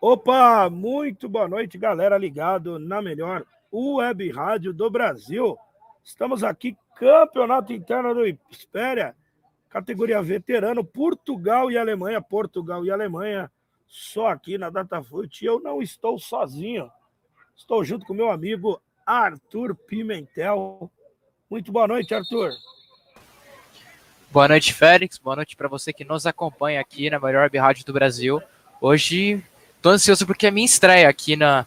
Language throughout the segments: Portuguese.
Opa, muito boa noite, galera ligado na melhor web rádio do Brasil. Estamos aqui, campeonato interno do Espéria, categoria veterano, Portugal e Alemanha, Portugal e Alemanha, só aqui na Datafute. Eu não estou sozinho, estou junto com meu amigo Arthur Pimentel. Muito boa noite, Arthur. Boa noite, Félix. Boa noite para você que nos acompanha aqui na melhor web rádio do Brasil. Hoje Tô ansioso porque é minha estreia aqui na,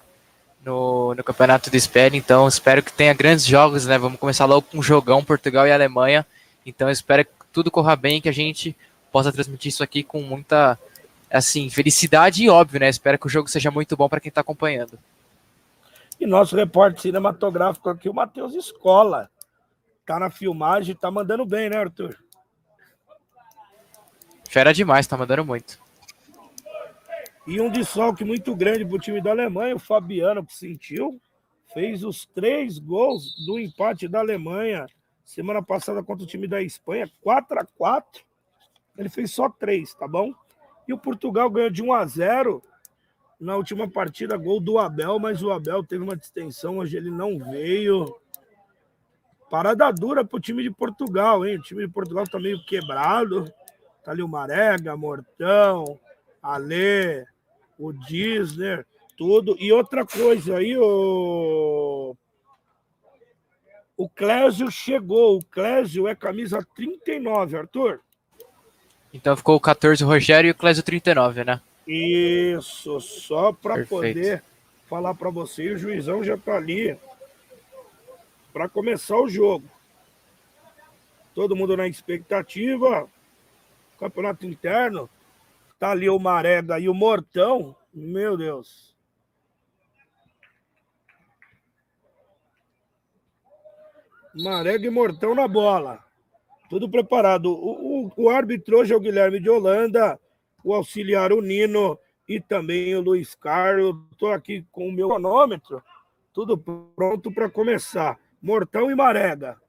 no, no Campeonato do Espelho, então espero que tenha grandes jogos, né? Vamos começar logo com um jogão Portugal e Alemanha. Então espero que tudo corra bem que a gente possa transmitir isso aqui com muita assim, felicidade e óbvio, né? Espero que o jogo seja muito bom para quem está acompanhando. E nosso repórter cinematográfico aqui, o Matheus Escola. Tá na filmagem, tá mandando bem, né, Arthur? Fera demais, tá mandando muito. E um desfalque muito grande para o time da Alemanha, o Fabiano, que sentiu, fez os três gols do empate da Alemanha semana passada contra o time da Espanha, 4 a 4 Ele fez só três, tá bom? E o Portugal ganhou de 1 a 0 na última partida, gol do Abel, mas o Abel teve uma distensão, hoje ele não veio. Parada dura pro time de Portugal, hein? O time de Portugal tá meio quebrado. Tá ali o Marega, Mortão, Alê, o Disney, tudo. E outra coisa aí, o. O Clésio chegou. O Clésio é camisa 39, Arthur. Então ficou o 14 o Rogério e o Clésio 39, né? Isso, só para poder falar para você. O juizão já tá ali para começar o jogo. Todo mundo na expectativa. Campeonato interno. Tá ali o Marega e o Mortão. Meu Deus. Marega e Mortão na bola. Tudo preparado. O, o, o árbitro hoje é o Guilherme de Holanda, o auxiliar o Nino e também o Luiz Carlos. Estou aqui com o meu cronômetro. Tudo pronto para começar. Mortão e Marega.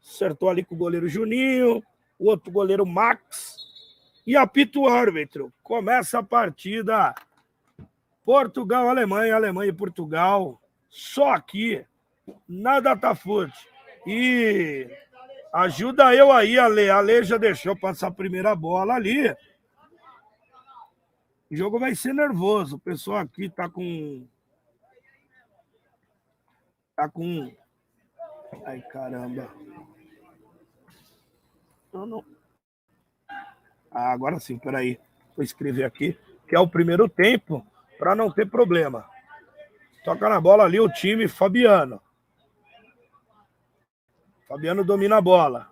Acertou ali com o goleiro Juninho, o outro goleiro Max e apita o árbitro. Começa a partida. Portugal, Alemanha, Alemanha e Portugal. Só aqui, na Datafute. E ajuda eu aí, Ale. Ale já deixou passar a primeira bola ali. O jogo vai ser nervoso. O pessoal aqui tá com. Tá com. Ai, caramba. Eu não. Ah, agora sim, peraí. Vou escrever aqui, que é o primeiro tempo, para não ter problema. Toca na bola ali o time Fabiano. Fabiano domina a bola.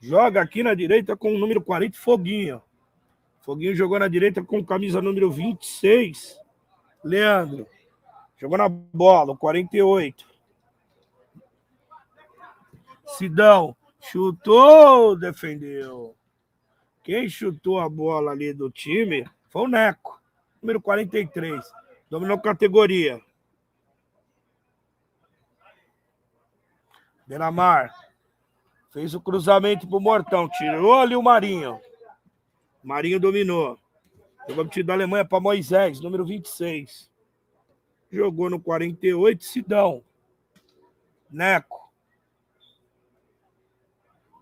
Joga aqui na direita com o número 40, Foguinho. Foguinho jogou na direita com camisa número 26, Leandro. Jogou na bola, o 48. Sidão chutou, defendeu. Quem chutou a bola ali do time foi o Neco, número 43. Dominou categoria. Benamar fez o cruzamento pro Mortão, tirou ali o Marinho. Marinho dominou. Jogou time da Alemanha para Moisés, número 26. Jogou no 48, Sidão. Neco.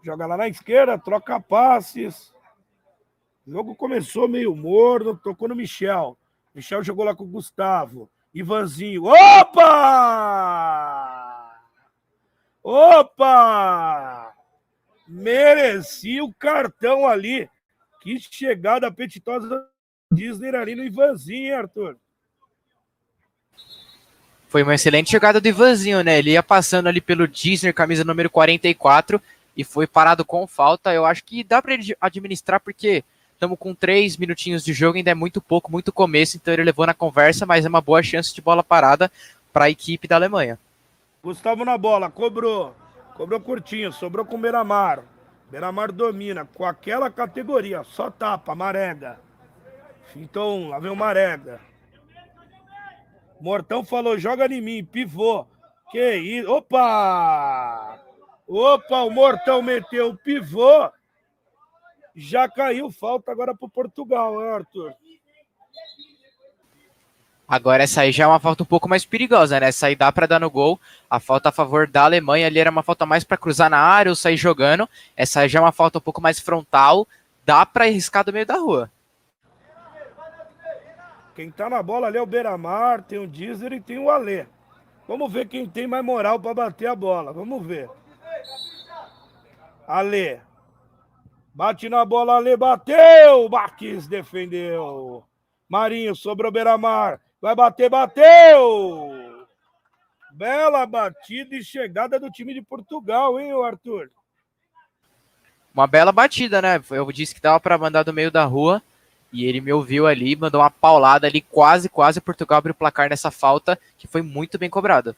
Joga lá na esquerda, troca passes. O jogo começou meio morno, tocou no Michel. Michel jogou lá com o Gustavo. Ivanzinho. Opa! Opa! Merecia o cartão ali. Que chegada apetitosa Disney ali no Ivanzinho, Arthur? Foi uma excelente jogada do Ivanzinho, né? Ele ia passando ali pelo Disney, camisa número 44, e foi parado com falta. Eu acho que dá para ele administrar, porque Estamos com três minutinhos de jogo, ainda é muito pouco, muito começo, então ele levou na conversa, mas é uma boa chance de bola parada para a equipe da Alemanha. Gustavo na bola, cobrou. Cobrou curtinho, sobrou com o Beramar. Beramar domina com aquela categoria, só tapa, Marega. Então, lá vem o Marega. Mortão falou, joga em mim, pivô. Que isso? Opa! Opa, o Mortão meteu o pivô já caiu falta agora para Portugal, Arthur. Agora essa aí já é uma falta um pouco mais perigosa, né? Essa aí dá para dar no gol. A falta a favor da Alemanha ali era uma falta mais para cruzar na área ou sair jogando. Essa aí já é uma falta um pouco mais frontal. Dá para arriscar do meio da rua. Quem tá na bola ali é o Beiramar, tem o Dizer e tem o Alê. Vamos ver quem tem mais moral para bater a bola. Vamos ver. Alê. Bate na bola, Alê bateu. Marquinhos defendeu. Marinho sobrou Beiramar. Vai bater, bateu! Bela batida e chegada do time de Portugal, hein, Arthur? Uma bela batida, né? Eu disse que dava para mandar do meio da rua e ele me ouviu ali, mandou uma paulada ali, quase, quase Portugal abriu o placar nessa falta que foi muito bem cobrada.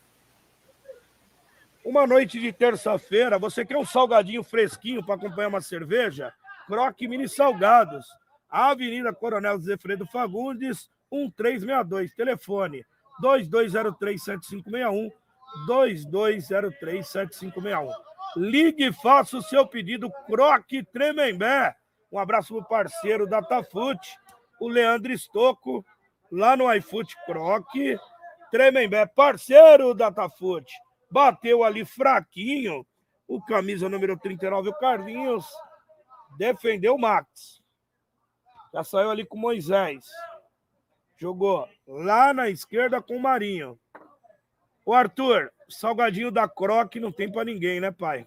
Uma noite de terça-feira, você quer um salgadinho fresquinho para acompanhar uma cerveja? Croque Mini Salgados. Avenida Coronel Zefredo Fagundes, 1362. Telefone 2203-7561. 2203-7561. Ligue e faça o seu pedido Croque Tremembé. Um abraço pro parceiro da Tafute, o Leandro Estocco, lá no iFoot Croque. Tremembé, parceiro da Tafute. Bateu ali fraquinho. O camisa número 39, o Carlinhos. Defendeu o Max. Já saiu ali com o Moisés. Jogou lá na esquerda com o Marinho. O Arthur, salgadinho da Croc não tem para ninguém, né, pai?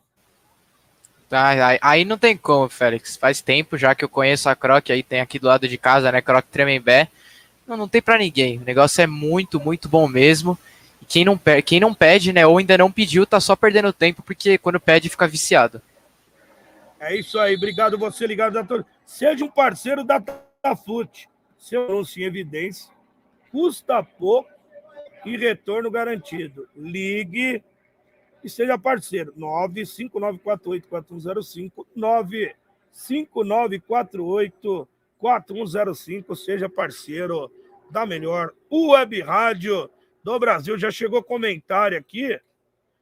Tá, aí, não tem como, Félix. Faz tempo já que eu conheço a Croc, aí tem aqui do lado de casa, né, Croc Tremembé. Não, não tem para ninguém. O negócio é muito, muito bom mesmo. E quem não, quem não pede, né, ou ainda não pediu, tá só perdendo tempo, porque quando pede fica viciado. É isso aí, obrigado você ligado da Seja um parceiro da Tafute seu anúncio em evidência, custa pouco e retorno garantido. Ligue e seja parceiro. 95948-4105, 95948-4105, seja parceiro da melhor web rádio do Brasil. Já chegou comentário aqui.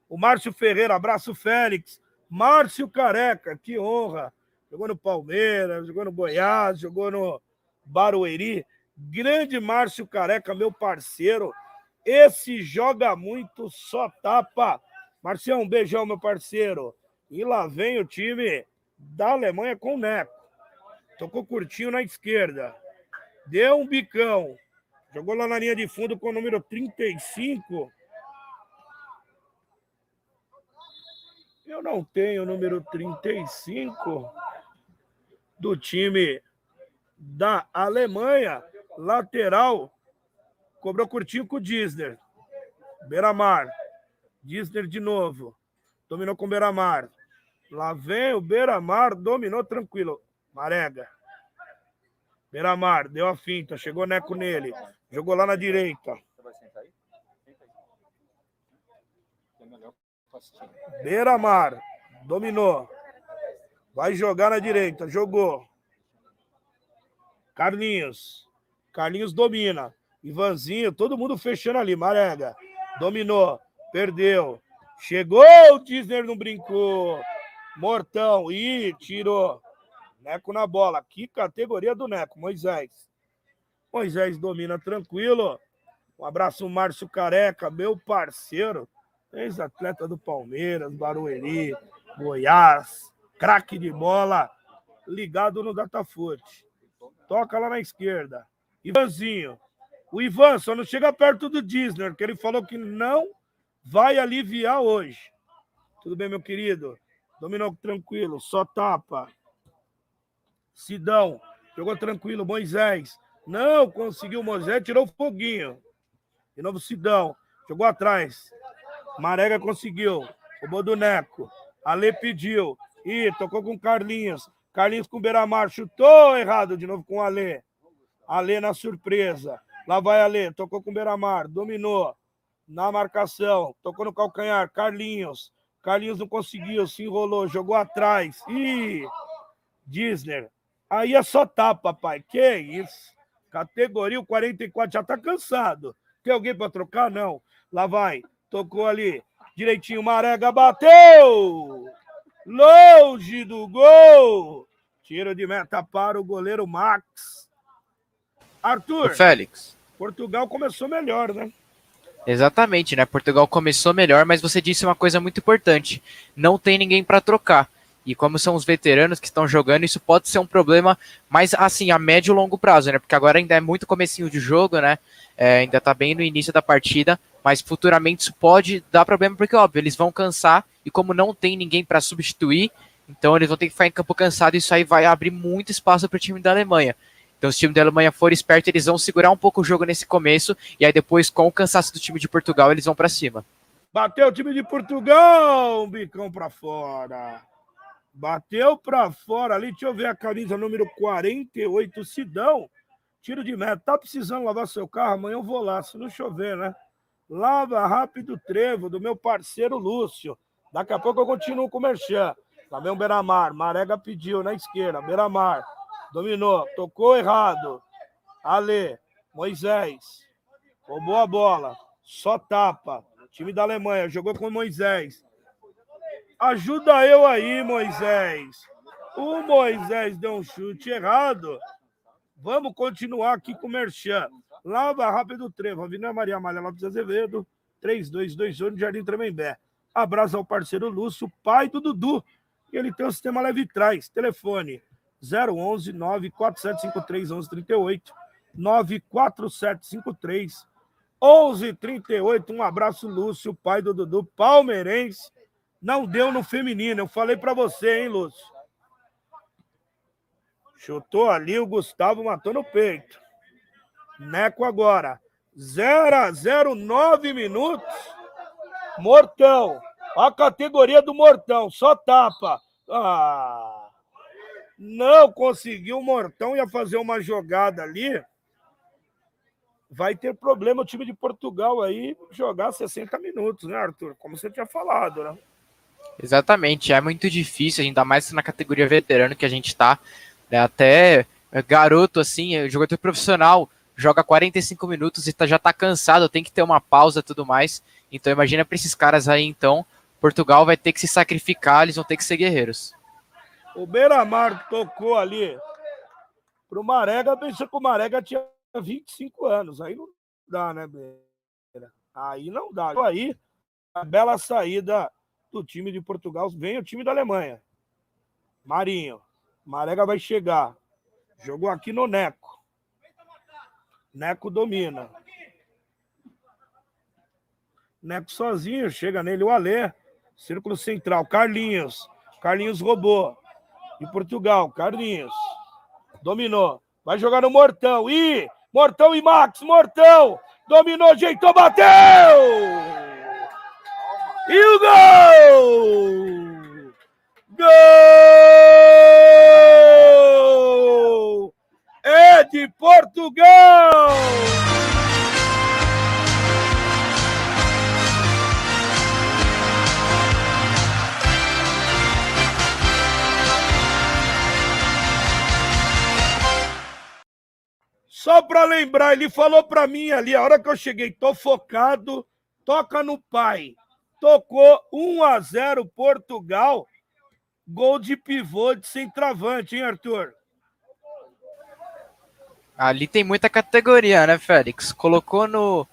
O Márcio Ferreira, abraço Félix. Márcio Careca, que honra. Jogou no Palmeiras, jogou no Goiás, jogou no Barueri. Grande Márcio Careca, meu parceiro. Esse joga muito, só tapa. Marcião, um beijão, meu parceiro. E lá vem o time da Alemanha com o Neco. Tocou curtinho na esquerda. Deu um bicão. Jogou lá na linha de fundo com o número 35. Eu não tenho o número 35 do time da Alemanha, lateral, cobrou curtinho com o Disney. Beiramar. Disney de novo. Dominou com o Beiramar. Lá vem o Beiramar, dominou tranquilo. Marega. Beiramar, deu a finta, chegou Neco nele. Jogou lá na direita. Beiramar, dominou. Vai jogar na direita, jogou. Carlinhos. Carlinhos domina. Ivanzinho, todo mundo fechando ali. Marega. Dominou. Perdeu. Chegou, o Disney não brincou. Mortão. Ih, tirou. Neco na bola. Que categoria do Neco, Moisés. Moisés domina tranquilo. Um abraço, Márcio Careca, meu parceiro. Ex-atleta do Palmeiras, Barueri, Goiás, craque de bola, ligado no Datafute. Toca lá na esquerda. Ivanzinho. O Ivan só não chega perto do Disney, porque ele falou que não vai aliviar hoje. Tudo bem, meu querido? Dominou tranquilo, só tapa. Sidão, jogou tranquilo. Moisés, não conseguiu. Moisés tirou o foguinho. De novo, Sidão, jogou atrás. Marega conseguiu. Roubou do Neco. Ale pediu. Ih, tocou com Carlinhos. Carlinhos com Beiramar, chutou errado de novo com o Alê. Alê na surpresa. Lá vai Alê, tocou com o Beiramar, dominou. Na marcação, tocou no calcanhar. Carlinhos. Carlinhos não conseguiu, se enrolou, jogou atrás. Ih, Disney. Aí é só tapa, pai. Que isso? Categoria o 44 já tá cansado. Tem alguém para trocar? Não. Lá vai. Tocou ali. Direitinho, Marega bateu! longe do gol. Tiro de meta para o goleiro Max. Arthur. Ô, Félix. Portugal começou melhor, né? Exatamente, né? Portugal começou melhor, mas você disse uma coisa muito importante: não tem ninguém para trocar. E como são os veteranos que estão jogando, isso pode ser um problema, mas assim, a médio e longo prazo, né? Porque agora ainda é muito comecinho de jogo, né? É, ainda tá bem no início da partida, mas futuramente isso pode dar problema, porque, óbvio, eles vão cansar, e como não tem ninguém para substituir, então eles vão ter que ficar em campo cansado, e isso aí vai abrir muito espaço para o time da Alemanha. Então, se o time da Alemanha for esperto, eles vão segurar um pouco o jogo nesse começo, e aí depois, com o cansaço do time de Portugal, eles vão para cima. Bateu o time de Portugal, um bicão para fora. Bateu para fora ali, deixa eu ver a camisa número 48, Sidão. Tiro de meta. Tá precisando lavar seu carro? Amanhã eu vou lá, se não chover, né? Lava rápido trevo do meu parceiro Lúcio. Daqui a pouco eu continuo com o Merchan. Lá vem o Beramar. Marega pediu na esquerda. Beramar. Dominou, tocou errado. Ale, Moisés. Roubou a bola. Só tapa. Time da Alemanha jogou com Moisés. Ajuda eu aí, Moisés. O Moisés deu um chute errado. Vamos continuar aqui com o Merchan. Lava rápido trevo. Avenida Maria Amália Lopes Azevedo, 3228, Jardim Tremembé. Abraço ao parceiro Lúcio, pai do Dudu. Ele tem o sistema leve trás. Telefone 011 94753 1138 94753 1138. Um abraço, Lúcio, pai do Dudu, palmeirense. Não deu no feminino, eu falei para você, hein, Lúcio? Chutou ali, o Gustavo matou no peito. Neco agora. 0 a 0, 9 minutos. Mortão. A categoria do Mortão, só tapa. Ah. Não conseguiu, o Mortão ia fazer uma jogada ali. Vai ter problema o time de Portugal aí jogar 60 minutos, né, Arthur? Como você tinha falado, né? Exatamente, é muito difícil, ainda mais na categoria veterano que a gente tá. Né? Até garoto, assim, jogador profissional, joga 45 minutos e tá, já tá cansado, tem que ter uma pausa e tudo mais. Então imagina para esses caras aí, então, Portugal vai ter que se sacrificar, eles vão ter que ser guerreiros. O Beiramar tocou ali pro Marega, pensou que o Marega tinha 25 anos. Aí não dá, né, Beira? Aí não dá. Aí, a bela saída do time de Portugal. Vem o time da Alemanha. Marinho. Marega vai chegar. Jogou aqui no Neco. Neco domina. Neco sozinho, chega nele o Alê. Círculo central, Carlinhos. Carlinhos roubou de Portugal. Carlinhos. Dominou. Vai jogar no Mortão. Ih! Mortão e Max. Mortão. Dominou, ajeitou, bateu! E o gol! Gol! É de Portugal! Só para lembrar, ele falou para mim ali, a hora que eu cheguei, tô focado, toca no pai. Tocou 1 a 0 Portugal. Gol de pivô de centroavante, hein, Arthur? Ali tem muita categoria, né, Félix? Colocou no,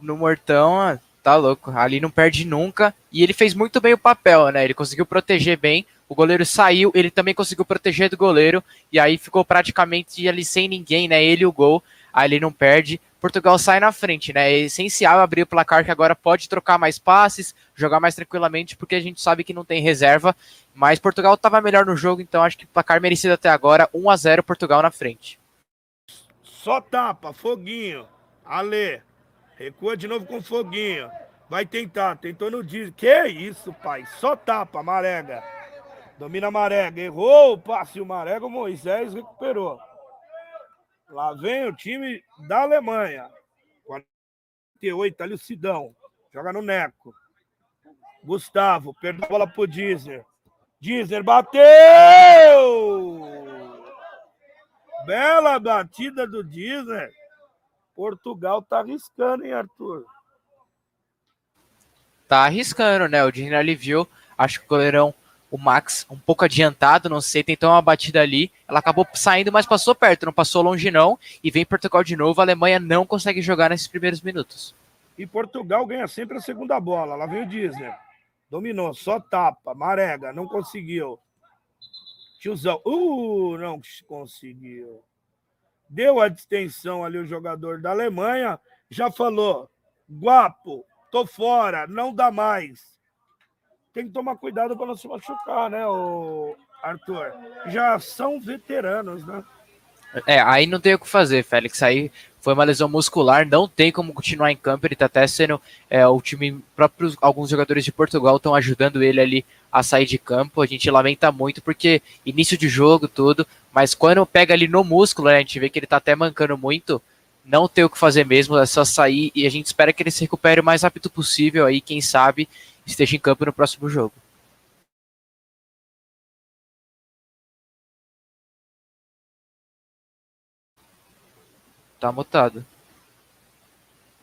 no Mortão, tá louco. Ali não perde nunca. E ele fez muito bem o papel, né? Ele conseguiu proteger bem o goleiro saiu, ele também conseguiu proteger do goleiro, e aí ficou praticamente ali sem ninguém, né? Ele e o gol, ele não perde. Portugal sai na frente, né? É essencial abrir o placar que agora pode trocar mais passes, jogar mais tranquilamente, porque a gente sabe que não tem reserva. Mas Portugal estava melhor no jogo, então acho que placar merecido até agora, 1 a 0 Portugal na frente. Só tapa, foguinho. Ale, recua de novo com foguinho. Vai tentar, tentou no diesel. Que isso, pai? Só tapa, Marega. Domina Marega, errou o passe o Marega, o Moisés recuperou. Lá vem o time da Alemanha. 48, ali o Sidão. Joga no Neco. Gustavo, perdeu a bola pro Disner. Disner bateu! Bela batida do Disner. Portugal tá arriscando, hein, Arthur? Tá arriscando, né? O Disner ali viu. Acho que o goleirão o Max um pouco adiantado, não sei, tentou uma batida ali, ela acabou saindo, mas passou perto, não passou longe não, e vem Portugal de novo, a Alemanha não consegue jogar nesses primeiros minutos. E Portugal ganha sempre a segunda bola, lá vem o Disney, dominou, só tapa, Marega, não conseguiu. Tiozão, uh, não conseguiu. Deu a distensão ali o jogador da Alemanha, já falou, guapo, tô fora, não dá mais tem que tomar cuidado para não se machucar, né, o Arthur? Já são veteranos, né? É, aí não tem o que fazer, Félix. Aí foi uma lesão muscular, não tem como continuar em campo. Ele tá até sendo é, o time, próprios alguns jogadores de Portugal estão ajudando ele ali a sair de campo. A gente lamenta muito porque início de jogo, tudo, mas quando pega ali no músculo, né, a gente vê que ele tá até mancando muito. Não tem o que fazer mesmo, é só sair e a gente espera que ele se recupere o mais rápido possível aí, quem sabe, esteja em campo no próximo jogo. Tá mutado.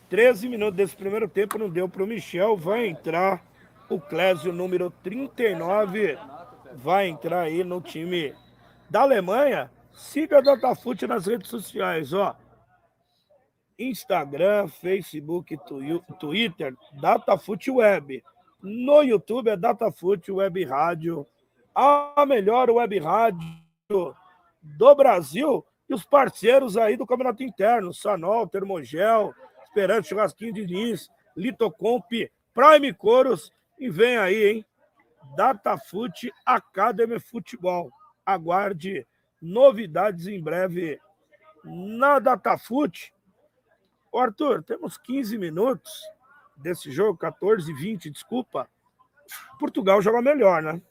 13 minutos desse primeiro tempo não deu para o Michel. Vai entrar o Clésio, número 39. Vai entrar aí no time da Alemanha. Siga a Datafute nas redes sociais, ó. Instagram, Facebook, Twitter, Datafute Web. No YouTube é Datafute Web Rádio, a melhor web rádio do Brasil. E os parceiros aí do Campeonato Interno, Sanol, Termogel, Esperando Churrasquinho de Diniz, Litocomp, Prime Coros. E vem aí, hein? Datafute Academy Futebol. Aguarde novidades em breve na Datafute. Arthur, temos 15 minutos desse jogo, 14 20, desculpa, Portugal joga melhor, né?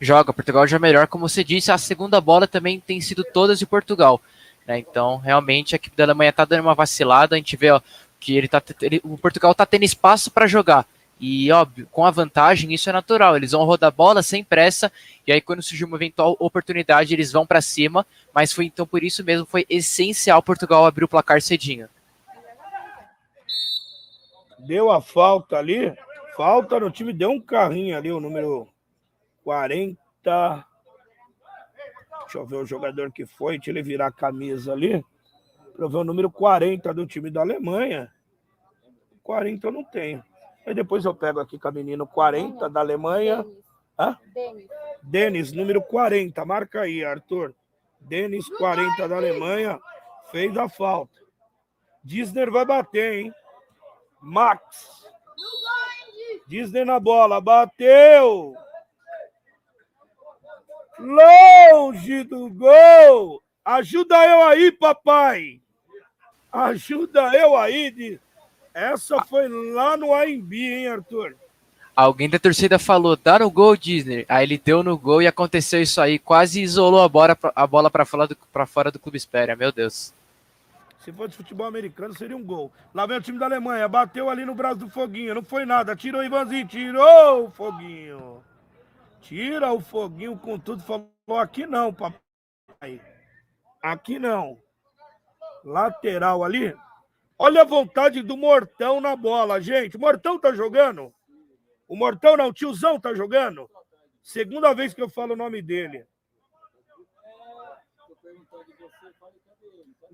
Joga, Portugal joga melhor. Como você disse, a segunda bola também tem sido todas de Portugal. Né? Então, realmente, a equipe da Alemanha está dando uma vacilada. A gente vê ó, que ele tá, ele, o Portugal está tendo espaço para jogar. E, óbvio, com a vantagem, isso é natural. Eles vão rodar a bola sem pressa, e aí, quando surgir uma eventual oportunidade, eles vão para cima. Mas foi então por isso mesmo, foi essencial Portugal abrir o placar cedinho deu a falta ali. Falta no time, deu um carrinho ali, o número 40. Deixa eu ver o jogador que foi, deixa ele virar a camisa ali. Pra eu ver o número 40 do time da Alemanha. 40 eu não tenho. Aí depois eu pego aqui com a menina 40 da Alemanha. Hã? Denis. Número 40. Marca aí, Arthur. Denis, 40 da Alemanha. Fez a falta. Disney vai bater, hein? Max. Disney na bola, bateu. Longe do gol. Ajuda eu aí, papai. Ajuda eu aí. Essa foi lá no AMB, hein, Arthur? Alguém da torcida falou, dá no gol, Disney. Aí ele deu no gol e aconteceu isso aí. Quase isolou a bola, para fora, do, Clube Espéria, meu Deus. Se fosse futebol americano, seria um gol. Lá vem o time da Alemanha, bateu ali no braço do Foguinho, não foi nada. Tirou o Ivanzinho, tirou o Foguinho. Tira o Foguinho com tudo. Falou: aqui não, papai. Aqui não. Lateral ali. Olha a vontade do Mortão na bola, gente. O Mortão tá jogando? O Mortão não, o tiozão tá jogando? Segunda vez que eu falo o nome dele.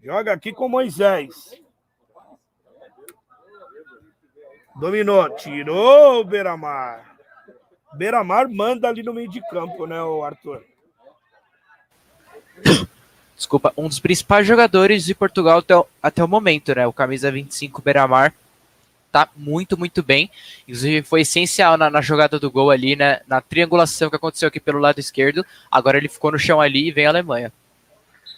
Joga aqui com Moisés. Dominou, tirou o Beiramar. Beiramar manda ali no meio de campo, né, o Arthur? Desculpa, um dos principais jogadores de Portugal até o, até o momento, né? O camisa 25 Beiramar tá muito, muito bem. Inclusive foi essencial na, na, jogada do gol ali, né? Na triangulação que aconteceu aqui pelo lado esquerdo. Agora ele ficou no chão ali e vem a Alemanha.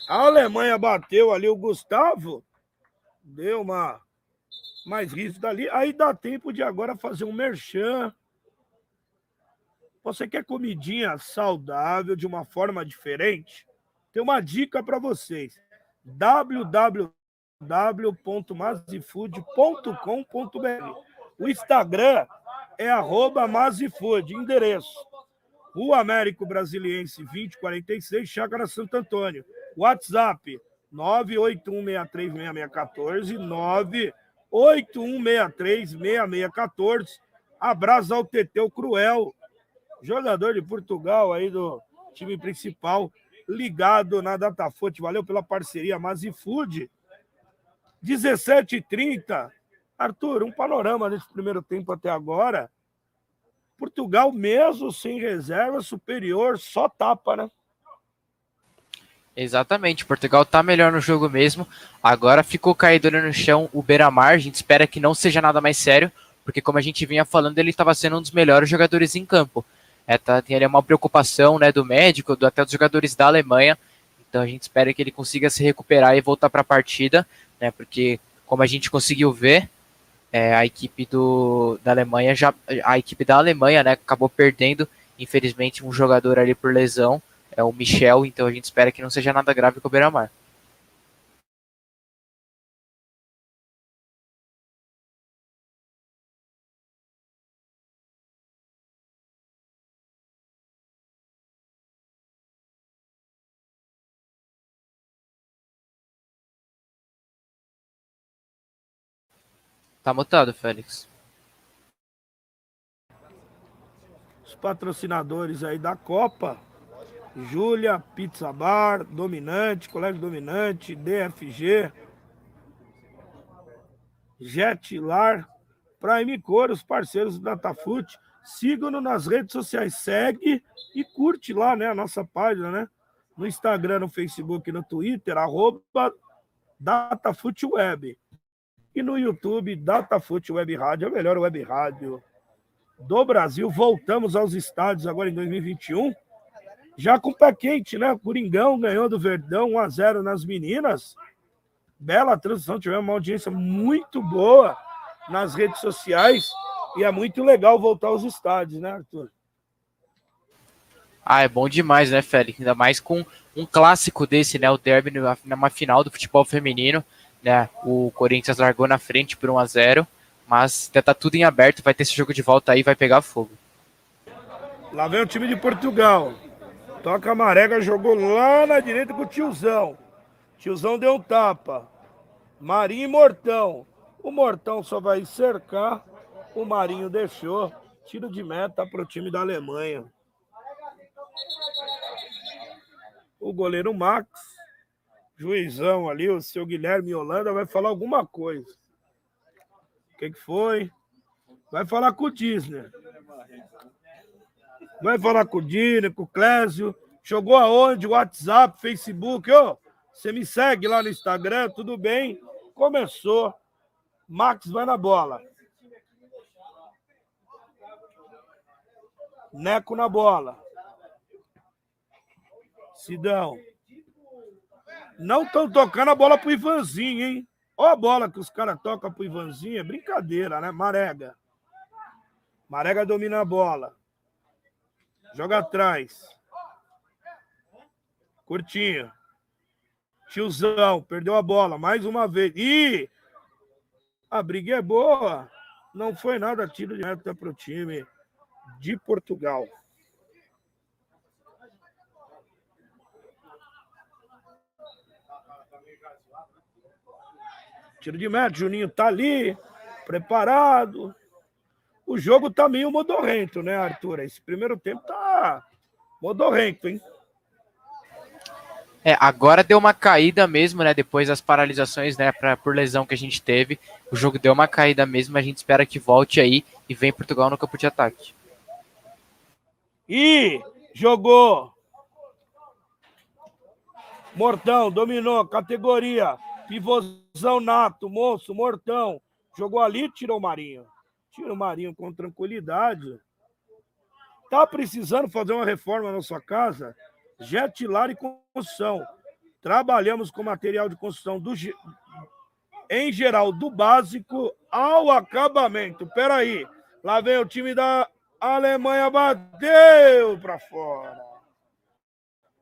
A Alemanha bateu ali o Gustavo, deu uma mais risco dali. Aí dá tempo de agora fazer um merchan. Você quer comidinha saudável de uma forma diferente? Tem uma dica para vocês. www.mazifood.com.br O Instagram é arroba Mazifood, endereço. Rua Américo Brasiliense 2046, Chácara Santo Antônio. WhatsApp 981636614, 981636614. Abraço ao Teteu Cruel, jogador de Portugal aí do time principal, ligado na Datafoot. Valeu pela parceria Mazifood. 17h30. Arthur, um panorama desse primeiro tempo até agora. Portugal, mesmo sem reserva, superior, só tapa, né? Exatamente, Portugal tá melhor no jogo mesmo. Agora ficou caído no chão o Beira-Mar. A gente espera que não seja nada mais sério, porque como a gente vinha falando, ele estava sendo um dos melhores jogadores em campo. É, tá, tem ali uma preocupação né, do médico, do, até dos jogadores da Alemanha. Então a gente espera que ele consiga se recuperar e voltar para a partida, né? Porque como a gente conseguiu ver, é, a equipe do, da Alemanha já a equipe da Alemanha né, acabou perdendo infelizmente um jogador ali por lesão é o Michel então a gente espera que não seja nada grave com o Beira-Mar Tá mutado, Félix. Os patrocinadores aí da Copa. Júlia, Pizza Bar, Dominante, Colégio Dominante, DFG, Jetlar, Prime Cor, os parceiros do Datafute. Sigam-no nas redes sociais, segue e curte lá, né, a nossa página, né? No Instagram, no Facebook, no Twitter, arroba Datafute Web. E no YouTube, Datafute Web Rádio, a melhor web rádio do Brasil. Voltamos aos estádios agora em 2021. Já com o pé quente, né? O Coringão ganhou do Verdão 1x0 nas meninas. Bela transição, tivemos uma audiência muito boa nas redes sociais. E é muito legal voltar aos estádios, né, Arthur? Ah, é bom demais, né, Félix? Ainda mais com um clássico desse, né? O derby numa final do futebol feminino né? O Corinthians largou na frente por 1 a 0 mas ainda tá tudo em aberto, vai ter esse jogo de volta aí, vai pegar fogo. Lá vem o time de Portugal. Toca a Marega, jogou lá na direita com o tiozão. Tiozão deu um tapa. Marinho e Mortão. O Mortão só vai cercar. O Marinho deixou. Tiro de meta para o time da Alemanha. O goleiro Max juizão ali, o seu Guilherme Holanda, vai falar alguma coisa. O que, que foi? Vai falar com o Disney. Vai falar com o Disney, com o Clésio. Jogou aonde? WhatsApp, Facebook. Ô, você me segue lá no Instagram, tudo bem? Começou. Max vai na bola. Neco na bola. Sidão. Não estão tocando a bola pro Ivanzinho, hein? Ó a bola que os caras tocam pro Ivanzinho, é brincadeira, né? Marega. Marega domina a bola. Joga atrás. Curtinho. Tiozão, perdeu a bola mais uma vez. Ih! A briga é boa. Não foi nada tiro de meta para o time de Portugal. Tiro de meta, Juninho tá ali, preparado. O jogo tá meio modorrento, né, Arthur? Esse primeiro tempo tá modorrento, hein? É, agora deu uma caída mesmo, né? Depois das paralisações, né? Pra, por lesão que a gente teve. O jogo deu uma caída mesmo. A gente espera que volte aí e vem Portugal no campo de ataque. E jogou. Mortão, dominou, categoria. Pivôzão nato, moço, mortão. Jogou ali, tirou o Marinho. Tira o Marinho com tranquilidade. Tá precisando fazer uma reforma na sua casa? Jetilar e construção. Trabalhamos com material de construção do, em geral, do básico ao acabamento. Peraí, lá vem o time da Alemanha, bateu para fora.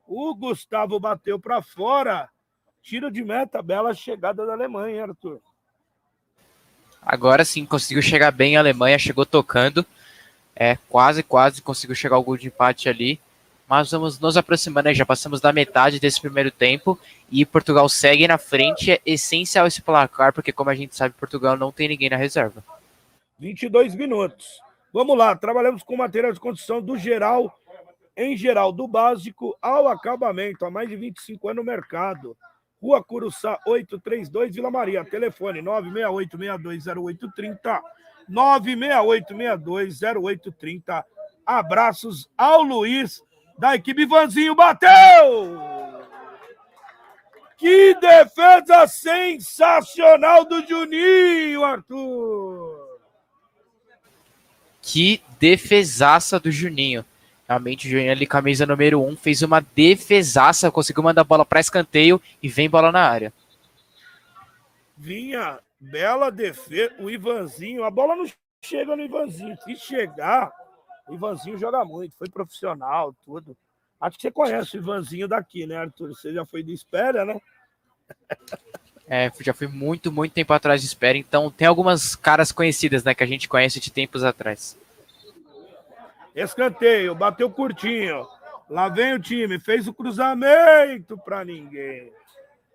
O Gustavo bateu para fora tiro de meta, bela chegada da Alemanha, Arthur. Agora sim conseguiu chegar bem a Alemanha, chegou tocando. É, quase, quase conseguiu chegar ao gol de empate ali. Mas vamos nos aproximando, já passamos da metade desse primeiro tempo e Portugal segue na frente. É essencial esse placar, porque como a gente sabe, Portugal não tem ninguém na reserva. 22 minutos. Vamos lá, trabalhamos com material de construção do geral, em geral, do básico ao acabamento, há mais de 25 anos no mercado. Rua Curuçá, 832, Vila Maria. Telefone 968620830. 968620830. Abraços ao Luiz da equipe Vanzinho. Bateu! Que defesa sensacional do Juninho, Arthur! Que defesaça do Juninho. Realmente, o ali, camisa número 1, um, fez uma defesaça, conseguiu mandar a bola para escanteio e vem bola na área. Vinha, bela defesa. O Ivanzinho, a bola não chega no Ivanzinho. Se chegar, o Ivanzinho joga muito, foi profissional, tudo. Acho que você conhece o Ivanzinho daqui, né, Arthur? Você já foi de espera, né? É, já fui muito, muito tempo atrás de espera, então tem algumas caras conhecidas, né, que a gente conhece de tempos atrás. Escanteio, bateu curtinho. Lá vem o time, fez o cruzamento para ninguém.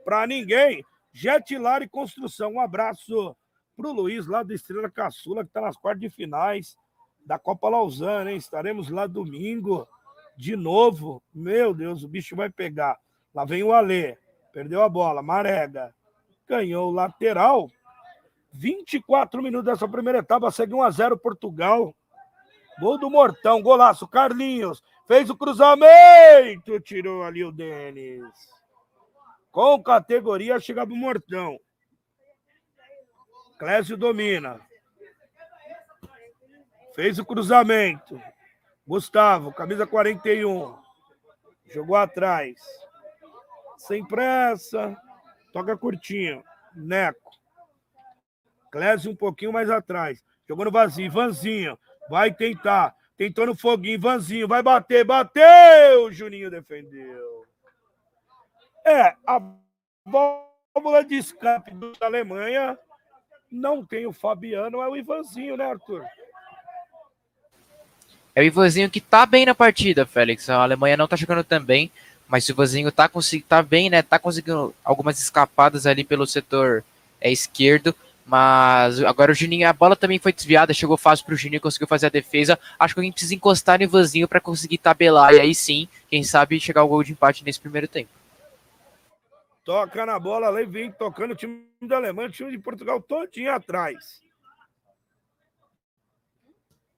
Para ninguém. Jetilar e Construção. Um abraço pro Luiz, lá do Estrela Caçula, que está nas quartas de finais da Copa Lausanne, hein? Estaremos lá domingo de novo. Meu Deus, o bicho vai pegar. Lá vem o Alê. Perdeu a bola. Marega. Ganhou o lateral. 24 minutos dessa primeira etapa. Segue 1 a 0 Portugal. Gol do Mortão. Golaço. Carlinhos. Fez o cruzamento. Tirou ali o Denis. Com categoria chega pro Mortão. Clésio domina. Fez o cruzamento. Gustavo, camisa 41. Jogou atrás. Sem pressa. Toca curtinho. Neco. Clésio um pouquinho mais atrás. Jogou no vazio. Vanzinho. Vai tentar. Tentou no foguinho. Vanzinho. Vai bater. Bateu! Juninho defendeu. É, a válvula de escape da Alemanha não tem o Fabiano, é o Ivanzinho, né, Arthur? É o Ivanzinho que tá bem na partida, Félix. A Alemanha não tá jogando tão bem, mas o Ivanzinho tá, tá bem, né? Tá conseguindo algumas escapadas ali pelo setor é, esquerdo. Mas agora o Juninho, a bola também foi desviada, chegou fácil pro Juninho, conseguiu fazer a defesa. Acho que alguém precisa encostar no Ivanzinho para conseguir tabelar. E aí sim, quem sabe chegar ao gol de empate nesse primeiro tempo. Toca na bola, lá vem tocando o time da Alemanha, o time de Portugal todinho atrás.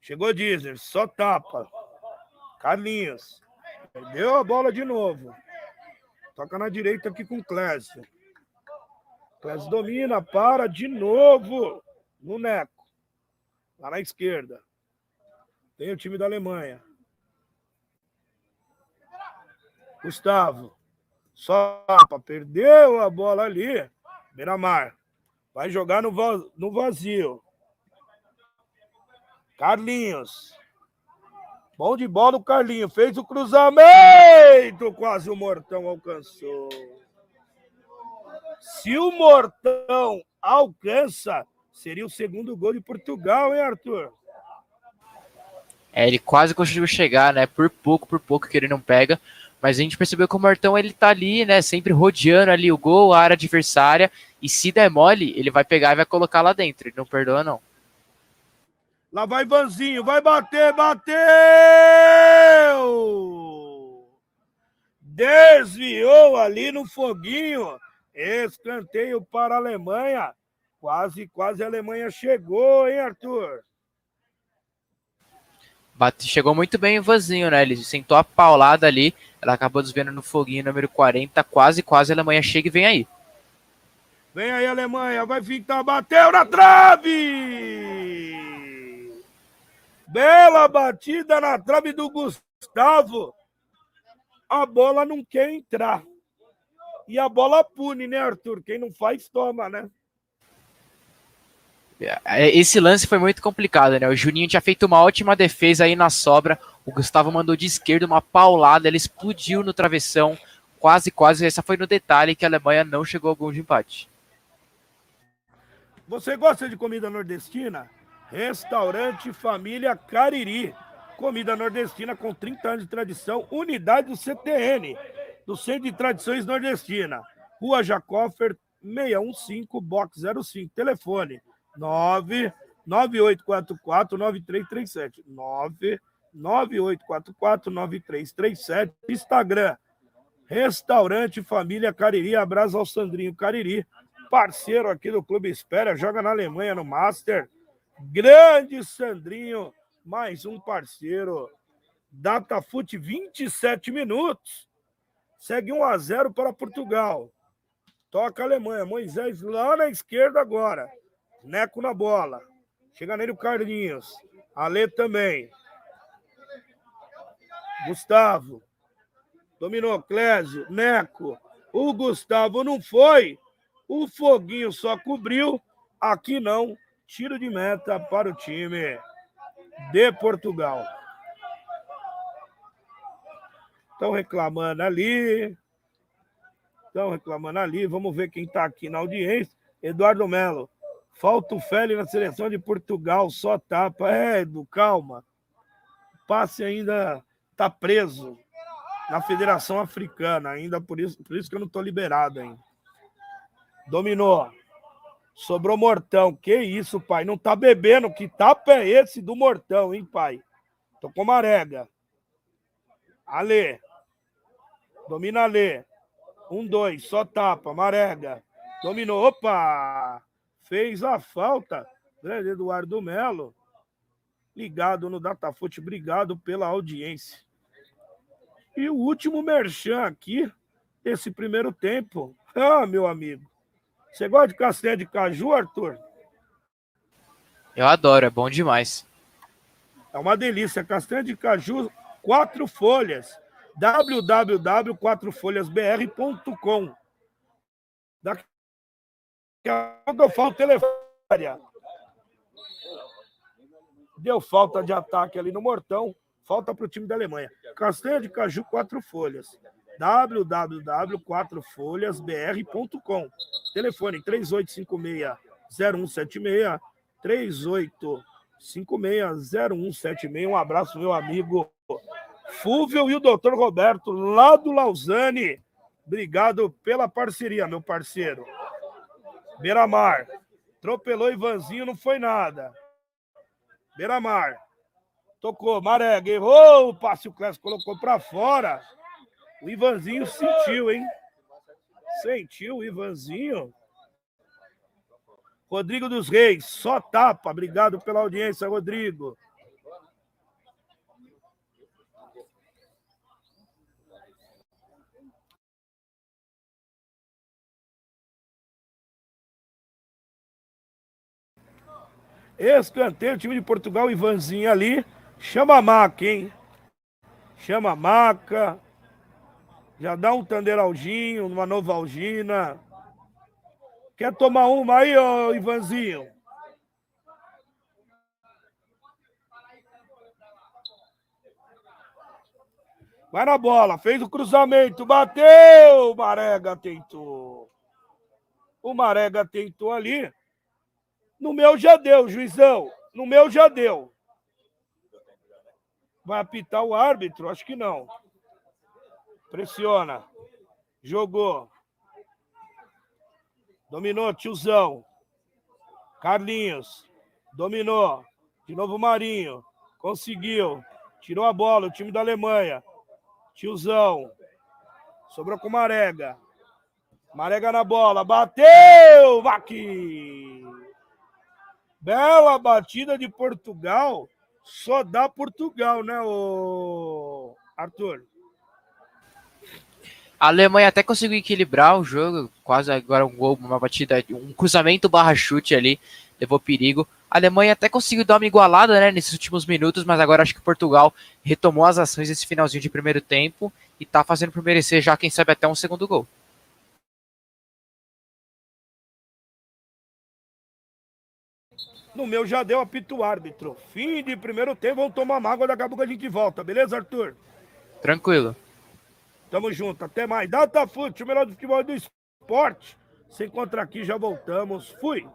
Chegou Disney, só tapa. Carlinhos. Perdeu a bola de novo. Toca na direita aqui com o Clésio. Clésio domina, para de novo no Neco. Lá na esquerda. Tem o time da Alemanha. Gustavo. Só perdeu a bola ali. Miramar. Vai jogar no, no vazio. Carlinhos. Bom de bola o Carlinhos. Fez o cruzamento. Quase o Mortão alcançou. Se o Mortão alcança, seria o segundo gol de Portugal, hein, Arthur? É, ele quase conseguiu chegar, né? Por pouco, por pouco que ele não pega. Mas a gente percebeu que o Mortão ele tá ali, né? Sempre rodeando ali o gol, a área adversária. E se der mole, ele vai pegar e vai colocar lá dentro. Ele não perdoa, não. Lá vai Vanzinho, vai bater, bateu! Desviou ali no foguinho. Escanteio para a Alemanha. Quase, quase a Alemanha chegou, hein, Arthur? Bate, chegou muito bem o Vanzinho, né? Ele sentou a paulada ali. Ela acabou desviando no foguinho número 40. Quase, quase a Alemanha chega e vem aí. Vem aí, Alemanha. Vai ficar, bateu na trave! Bela batida na trave do Gustavo. A bola não quer entrar. E a bola pune, né, Arthur? Quem não faz, toma, né? É, esse lance foi muito complicado, né? O Juninho tinha feito uma ótima defesa aí na sobra. O Gustavo mandou de esquerda uma paulada, ele explodiu no travessão. Quase, quase. Essa foi no detalhe que a Alemanha não chegou ao gol de empate. Você gosta de comida nordestina? Restaurante Família Cariri. Comida nordestina com 30 anos de tradição. Unidade do CTN, do Centro de Tradições Nordestina. Rua Jacófer, 615, box 05. Telefone 9844-9337. 9844-9337. Instagram, Restaurante Família Cariri. Abraço ao Sandrinho Cariri, parceiro aqui do Clube Espera, joga na Alemanha no Master. Grande Sandrinho, mais um parceiro. Datafute, 27 minutos. Segue 1 a 0 para Portugal. Toca a Alemanha. Moisés lá na esquerda agora. Neco na bola. Chega nele o Carlinhos. Ale também. Gustavo. Dominou Clésio. Neco. O Gustavo não foi. O Foguinho só cobriu. Aqui não. Tiro de meta para o time de Portugal. Estão reclamando ali. Estão reclamando ali. Vamos ver quem está aqui na audiência. Eduardo Melo. Falta o Félix na seleção de Portugal. Só tapa. É, Edu, calma. O passe ainda está preso na Federação Africana. Ainda por isso, por isso que eu não estou liberado ainda. Dominou. Sobrou Mortão. Que isso, pai? Não tá bebendo. Que tapa é esse do Mortão, hein, pai? Tô com marega. Ale. Domina Ale. Um, dois. Só tapa. Marega. Dominou. Opa! Fez a falta. Grande Eduardo Melo. Ligado no Datafute. Obrigado pela audiência. E o último merchan aqui, esse primeiro tempo. Ah, meu amigo. Você gosta de castanha de caju, Arthur? Eu adoro, é bom demais. É uma delícia. Castanha de caju, quatro folhas. www.quatrofolhasbr.com Daqui a pouco eu falo telefone. Deu falta de ataque ali no Mortão. Falta para o time da Alemanha. Castanha de caju, quatro folhas www.quatrofolhasbr.com. Telefone 3856-0176, 3856-0176. Um abraço, meu amigo Fúvio e o doutor Roberto, lá do Lausanne. Obrigado pela parceria, meu parceiro. Beiramar. Atropelou Ivanzinho, não foi nada. Beiramar. Tocou, Marega, errou o passe, o Clécio colocou para fora. O Ivanzinho sentiu, hein? Sentiu o Ivanzinho. Rodrigo dos Reis, só tapa. Obrigado pela audiência, Rodrigo. Escanteio, time de Portugal, Ivanzinho ali. Chama a maca, hein? Chama a maca. Já dá um Tanderalginho, uma Novalgina. Quer tomar uma aí, ô Ivanzinho? Vai na bola, fez o cruzamento, bateu! O Marega tentou. O Marega tentou ali. No meu já deu, juizão. No meu já deu. Vai apitar o árbitro? Acho que não. Pressiona. Jogou. Dominou, tiozão. Carlinhos. Dominou. De novo Marinho. Conseguiu. Tirou a bola, o time da Alemanha. Tiozão. Sobrou com Marega. Marega na bola. Bateu! Vaqui! Bela batida de Portugal. Só dá Portugal, né, o Arthur? A Alemanha até conseguiu equilibrar o jogo, quase agora um gol, uma batida, um cruzamento barra chute ali, levou perigo. A Alemanha até conseguiu dar uma igualada né, nesses últimos minutos, mas agora acho que Portugal retomou as ações nesse finalzinho de primeiro tempo e está fazendo por merecer já, quem sabe, até um segundo gol. No meu já deu apito árbitro. Fim de primeiro tempo, vamos tomar uma água, daqui a pouco a gente volta, beleza, Arthur? Tranquilo. Tamo junto, até mais. Datafute, o melhor do futebol do esporte. Se encontra aqui, já voltamos. Fui.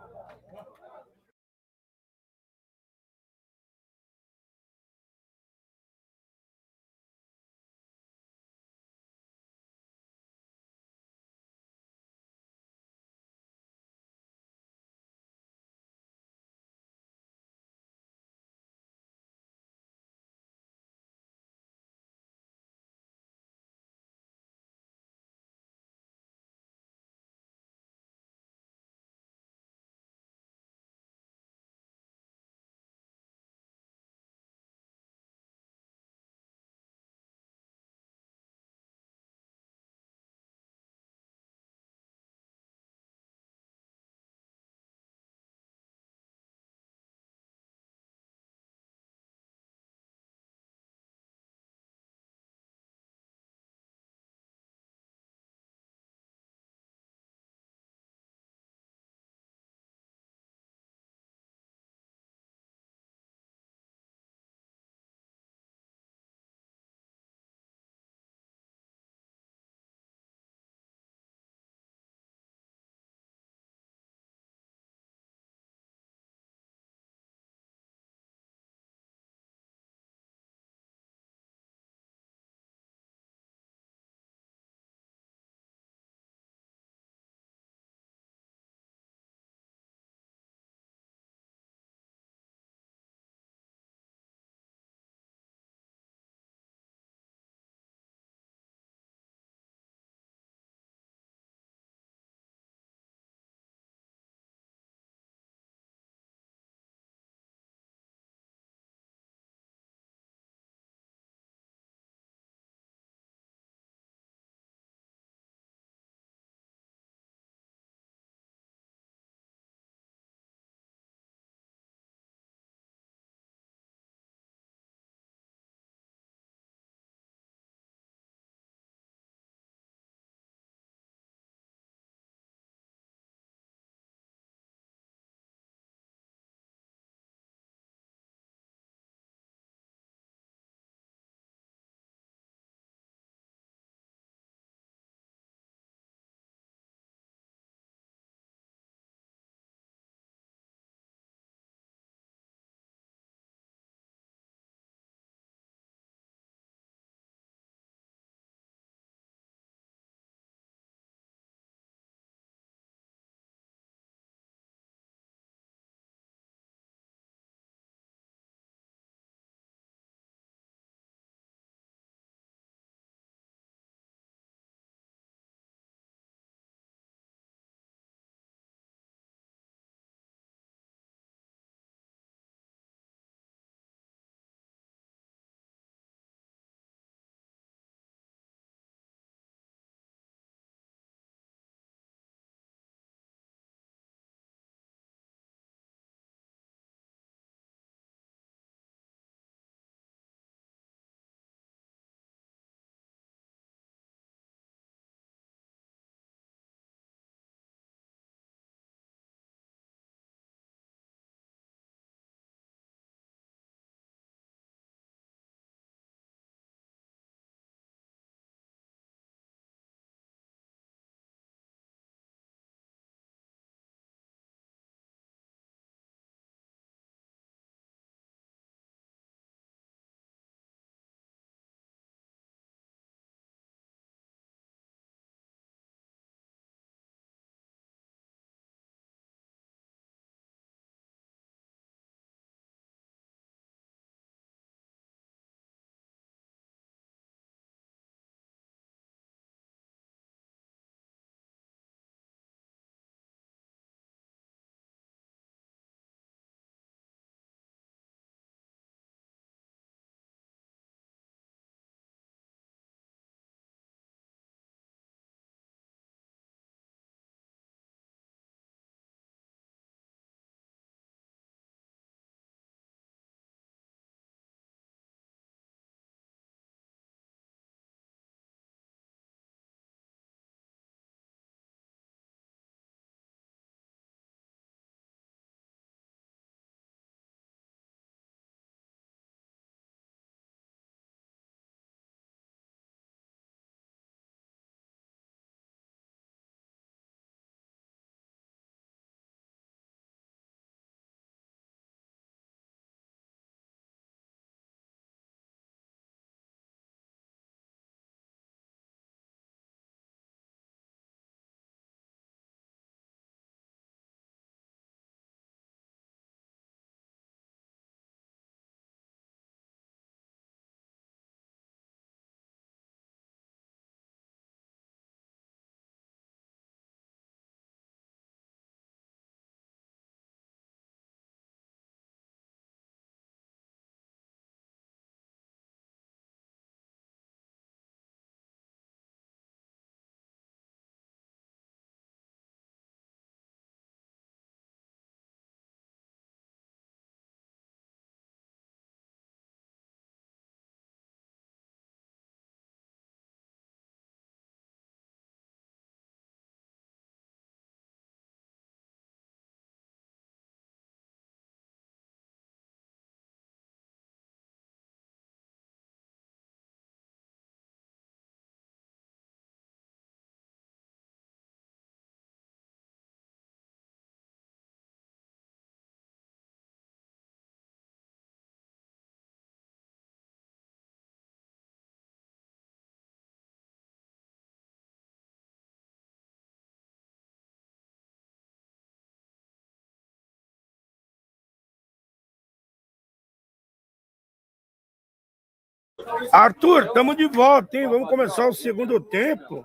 Arthur, estamos de volta, hein? Vamos começar o segundo tempo.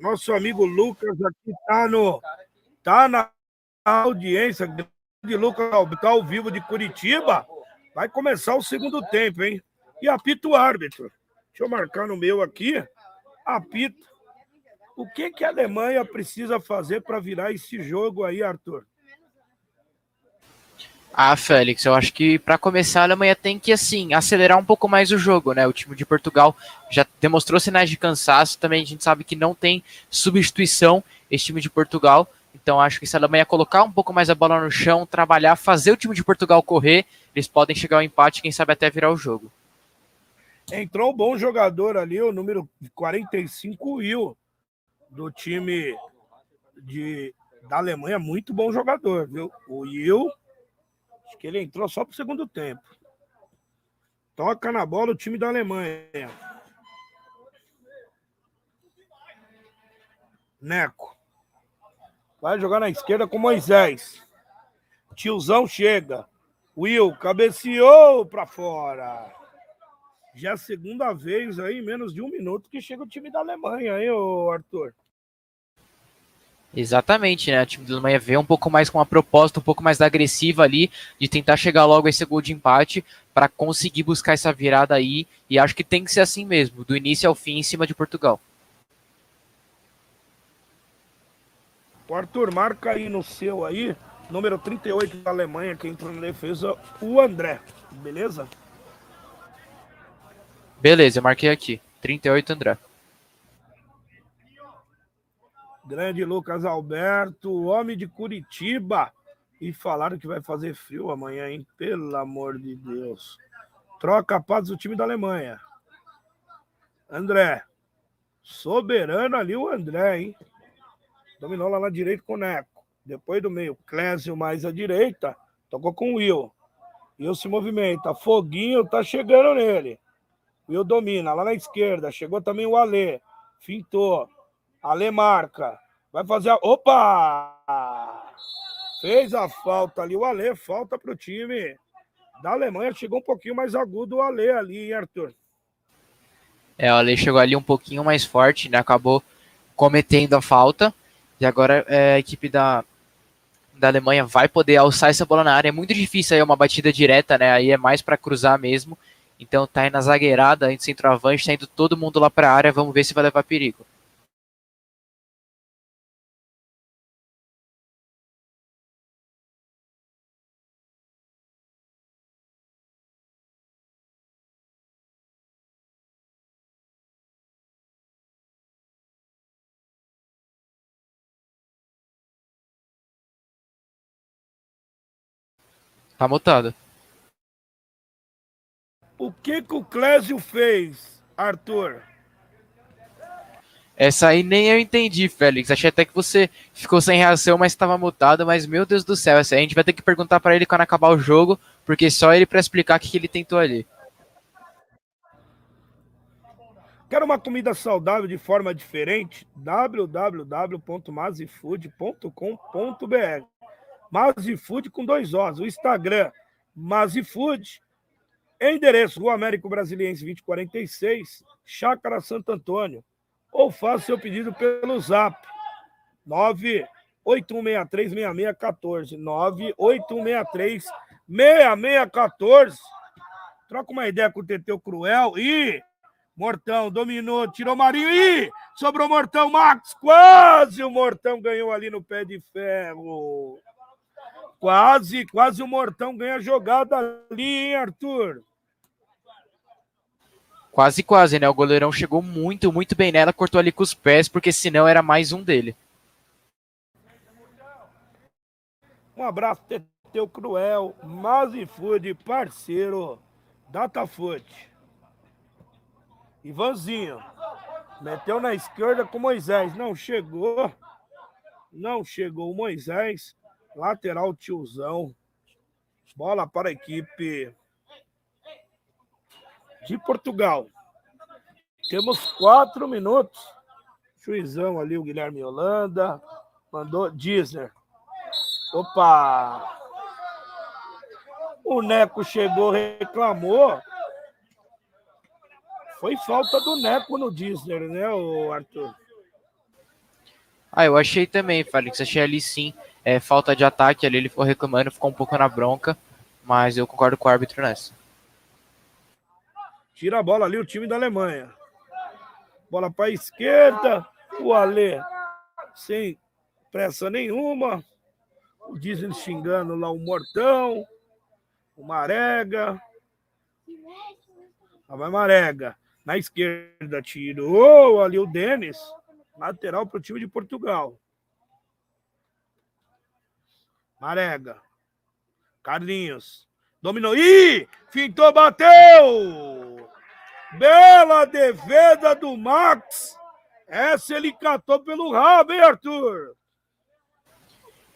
Nosso amigo Lucas aqui está no, tá na audiência. De Lucas está ao vivo de Curitiba. Vai começar o segundo tempo, hein? E apita o árbitro. Deixa eu marcar no meu aqui. Apita. O que, que a Alemanha precisa fazer para virar esse jogo aí, Arthur? Ah, Félix, eu acho que para começar a Alemanha tem que assim acelerar um pouco mais o jogo, né? O time de Portugal já demonstrou sinais de cansaço, também a gente sabe que não tem substituição esse time de Portugal. Então acho que se a Alemanha colocar um pouco mais a bola no chão, trabalhar, fazer o time de Portugal correr, eles podem chegar ao empate, quem sabe até virar o jogo. Entrou um bom jogador ali, o número 45, o Will, do time de, da Alemanha, muito bom jogador, viu? O Will Acho que ele entrou só pro segundo tempo. Toca na bola o time da Alemanha. Neco. Vai jogar na esquerda com Moisés. Tiozão chega. Will cabeceou para fora. Já é a segunda vez aí, menos de um minuto, que chega o time da Alemanha, hein, Arthur? Exatamente, né? O time do Alemanha veio um pouco mais com uma proposta um pouco mais agressiva ali, de tentar chegar logo a esse gol de empate para conseguir buscar essa virada aí. E acho que tem que ser assim mesmo, do início ao fim em cima de Portugal. O Arthur, marca aí no seu aí, número 38 da Alemanha, que entrou na defesa, o André, beleza? Beleza, marquei aqui. 38 André. Grande Lucas Alberto, homem de Curitiba. E falaram que vai fazer frio amanhã, hein? Pelo amor de Deus. Troca paz do time da Alemanha. André. Soberano ali o André, hein? Dominou lá na direita com o Neco. Depois do meio, Clésio mais à direita. Tocou com o Will. Will se movimenta. Foguinho tá chegando nele. Will domina lá na esquerda. Chegou também o Alê. Fintou. Ale marca. Vai fazer a. Opa! Fez a falta ali. O Ale, falta para o time da Alemanha. Chegou um pouquinho mais agudo o Ale ali, hein, Arthur? É, o Ale chegou ali um pouquinho mais forte, né? Acabou cometendo a falta. E agora é, a equipe da, da Alemanha vai poder alçar essa bola na área. É muito difícil aí uma batida direta, né? Aí é mais para cruzar mesmo. Então tá aí na zagueirada, indo centroavante, tá indo todo mundo lá para a área. Vamos ver se vai levar perigo. Tá mutado. O que que o Clésio fez, Arthur? Essa aí nem eu entendi, Félix. Achei até que você ficou sem reação, mas estava mutado. Mas, meu Deus do céu, essa aí a gente vai ter que perguntar para ele quando acabar o jogo, porque só ele para explicar o que, que ele tentou ali. Quer uma comida saudável de forma diferente? www.mazifood.com.br Mazifood com dois Os. O Instagram, Mazifood. Endereço, Rua Américo Brasiliense 2046, Chácara Santo Antônio. Ou faça seu pedido pelo zap 981636614. 981636614. Troca uma ideia com o Teteu Cruel e Mortão dominou, tirou Marinho e sobrou Mortão, Max, quase o Mortão ganhou ali no pé de ferro. Quase, quase o Mortão ganha jogada ali, hein, Arthur? Quase, quase, né? O goleirão chegou muito, muito bem nela, cortou ali com os pés, porque senão era mais um dele. Um abraço, Teteu Cruel, Mazifood, parceiro, Datafood. Ivanzinho, meteu na esquerda com Moisés, não chegou, não chegou o Moisés, Lateral tiozão. Bola para a equipe de Portugal. Temos quatro minutos. Juizão ali, o Guilherme Holanda. Mandou Disner. Opa! O Neco chegou, reclamou. foi falta do Neco no Disney, né, Arthur? Ah, eu achei também, Félix. Achei ali sim é, falta de ataque. Ali ele ficou reclamando, ficou um pouco na bronca. Mas eu concordo com o árbitro nessa. Tira a bola ali o time da Alemanha. Bola para a esquerda. O Alê sem pressa nenhuma. O Disney xingando lá o Mortão. O Marega. Lá vai Marega. Na esquerda tirou ali o Denis. Lateral para o time de Portugal. Marega. Carlinhos. Dominou. Ih! Fintou, bateu! Bela defesa do Max. Essa ele catou pelo rabo, hein, Arthur?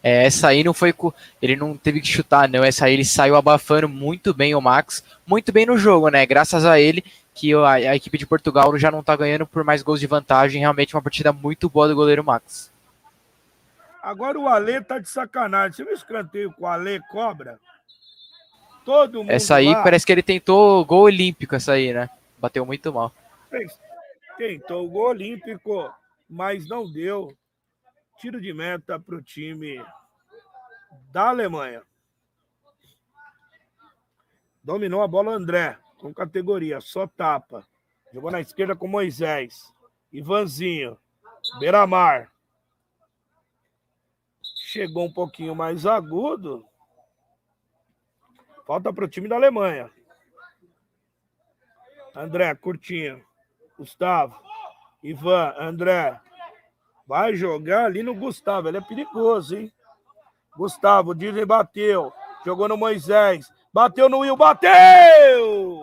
É, essa aí não foi. Ele não teve que chutar, não. Essa aí ele saiu abafando muito bem o Max. Muito bem no jogo, né? Graças a ele que a, a equipe de Portugal já não tá ganhando por mais gols de vantagem. Realmente uma partida muito boa do goleiro Max. Agora o Ale tá de sacanagem. Você viu escanteio com o Ale cobra? Todo mundo. Essa aí lá, parece que ele tentou gol olímpico, essa aí, né? Bateu muito mal. Tentou o gol olímpico, mas não deu. Tiro de meta para o time da Alemanha. Dominou a bola André, com categoria, só tapa. Jogou na esquerda com Moisés. Ivanzinho. Beiramar. Chegou um pouquinho mais agudo. Falta para o time da Alemanha. André, curtinho. Gustavo. Ivan, André. Vai jogar ali no Gustavo. Ele é perigoso, hein? Gustavo, Disney bateu. Jogou no Moisés. Bateu no Will. Bateu!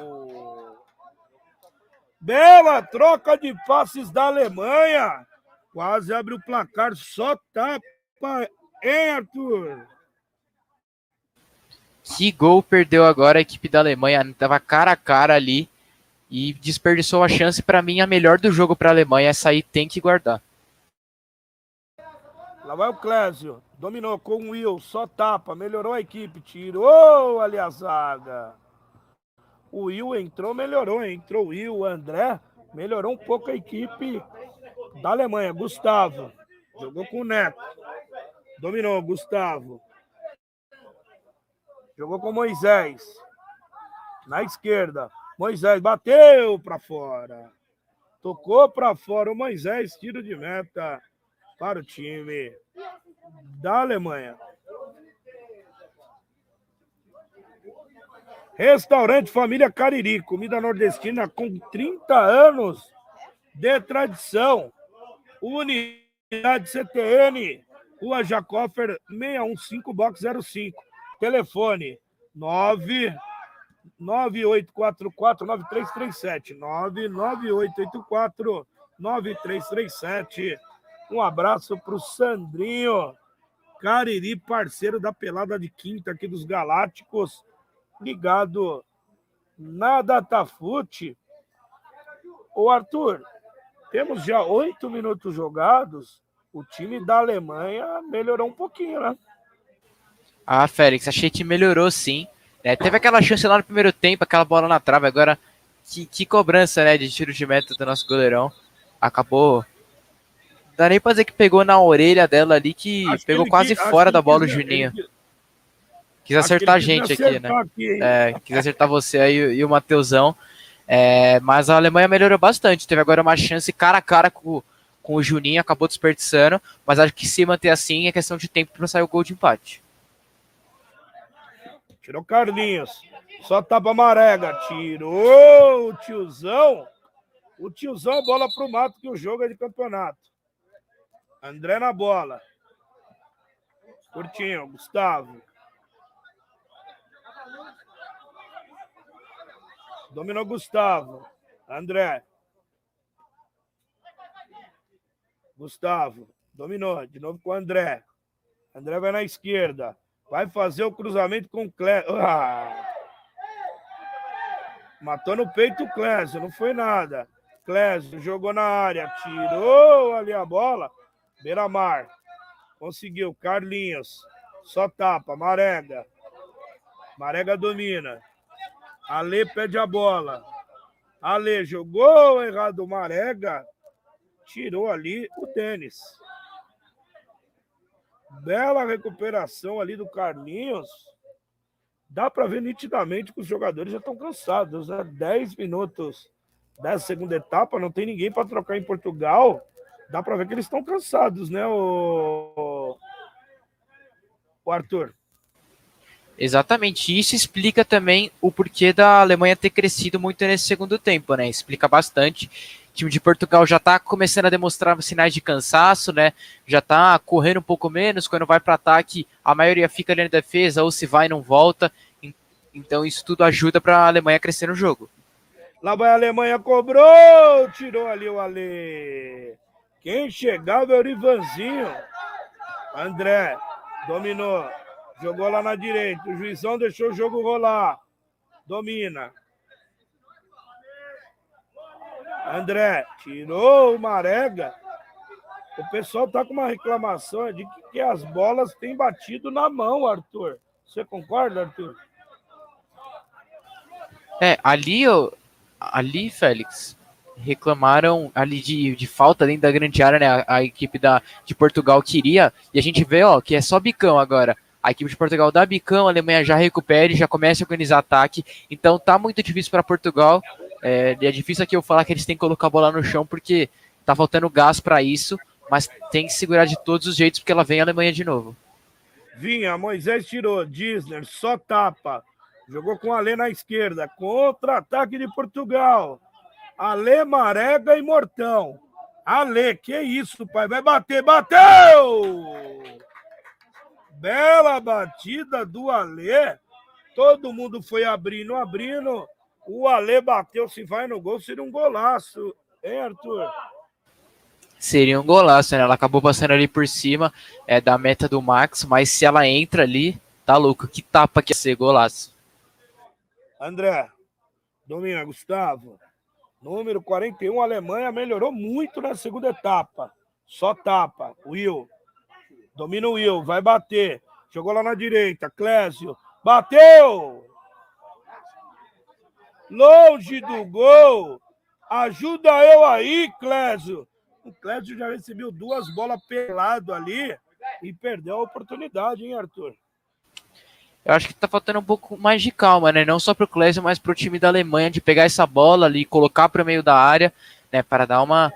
Bela troca de passes da Alemanha. Quase abre o placar. Só tapa, hein, Arthur? Que gol perdeu agora a equipe da Alemanha? Tava cara a cara ali e desperdiçou a chance para mim a melhor do jogo para a Alemanha. Essa aí tem que guardar. Lá vai o Clésio. Dominou com o Will, só tapa, melhorou a equipe, tirou ali a zaga. O Will entrou, melhorou, entrou o Will, o André, melhorou um pouco a equipe da Alemanha. Gustavo, jogou com o Neto. Dominou, Gustavo. Jogou com Moisés. Na esquerda. Moisés bateu para fora. Tocou para fora o Moisés, tiro de meta para o time da Alemanha. Restaurante Família Cariri, comida nordestina com 30 anos de tradição. Unidade CTN, Rua Jacófer 615 Box 05. Telefone 9 9844 9337 99884 9337 um abraço para o Sandrinho Cariri, parceiro da pelada de quinta aqui dos Galácticos, ligado na Datafute. Ô Arthur, temos já oito minutos jogados. O time da Alemanha melhorou um pouquinho, né? Ah, Félix, achei que melhorou sim. É, teve aquela chance lá no primeiro tempo, aquela bola na trave. Agora, que, que cobrança né, de tiro de meta do nosso goleirão. Acabou Dá nem pra dizer que pegou na orelha dela ali, que acho pegou que quase fora da bola o Juninho. Ele... Quis acertar a gente aqui, né? Aqui, é, quis acertar você aí e o Mateusão. É, mas a Alemanha melhorou bastante. Teve agora uma chance cara a cara com, com o Juninho, acabou desperdiçando. Mas acho que se manter assim é questão de tempo para sair o gol de empate. Tirou Carlinhos. Só tapa Marega. Tirou o tiozão. O tiozão, bola pro mato, que o jogo é de campeonato. André na bola. Curtinho, Gustavo. Dominou Gustavo. André. Gustavo. Dominou. De novo com o André. André vai na esquerda. Vai fazer o cruzamento com o Clésio. Ah! Matou no peito o Clésio. Não foi nada. Clésio jogou na área. Tirou ali a bola. Beira-Mar. Conseguiu. Carlinhos. Só tapa. Marega. Marega domina. Ale pede a bola. Ale jogou errado Marega, tirou ali o tênis. Bela recuperação ali do Carlinhos. Dá para ver nitidamente que os jogadores já estão cansados. Né? 10 minutos da segunda etapa, não tem ninguém para trocar em Portugal. Dá para ver que eles estão cansados, né, o, o Arthur? Exatamente. Isso explica também o porquê da Alemanha ter crescido muito nesse segundo tempo, né? Explica bastante. Time de Portugal já está começando a demonstrar sinais de cansaço, né? Já está correndo um pouco menos. Quando vai para ataque, a maioria fica ali na defesa, ou se vai não volta. Então isso tudo ajuda para a Alemanha crescer no jogo. Lá vai a Alemanha, cobrou! Tirou ali o Ale. Quem chegava era o Ivanzinho. André dominou. Jogou lá na direita. O juizão deixou o jogo rolar. Domina. André tirou o Marega. O pessoal tá com uma reclamação de que as bolas têm batido na mão, Arthur. Você concorda, Arthur? É, ali, ali, Félix, reclamaram ali de, de falta dentro da grande área, né? A, a, equipe da, de Portugal queria, e a gente vê, ó, que é só bicão agora a equipe de Portugal dá bicão, a Alemanha já recupera e já começa a organizar ataque. Então tá muito difícil para Portugal. É, é difícil aqui eu falar que eles têm que colocar a bola no chão porque tá faltando gás para isso, mas tem que segurar de todos os jeitos porque ela vem a Alemanha de novo. Vinha, Moisés tirou, Disney só tapa. Jogou com Alê na esquerda. Contra-ataque de Portugal. Alê, Marega e Mortão. Alê, que isso, pai? Vai bater, bateu! Bela batida do Alê. Todo mundo foi abrindo, abrindo. O Alê bateu, se vai no gol, seria um golaço. Hein, Arthur? Seria um golaço, né? Ela acabou passando ali por cima é, da meta do Max, mas se ela entra ali, tá louco. Que tapa que ia ser golaço. André, domina, Gustavo. Número 41, Alemanha melhorou muito na segunda etapa. Só tapa. Will. Domina o Will, vai bater. Jogou lá na direita, Clésio. Bateu! Longe do gol. Ajuda eu aí, Clésio. O Clésio já recebeu duas bolas pelado ali e perdeu a oportunidade, hein, Arthur? Eu acho que tá faltando um pouco mais de calma, né? Não só pro Clésio, mas pro time da Alemanha de pegar essa bola ali, colocar para o meio da área, né, para dar uma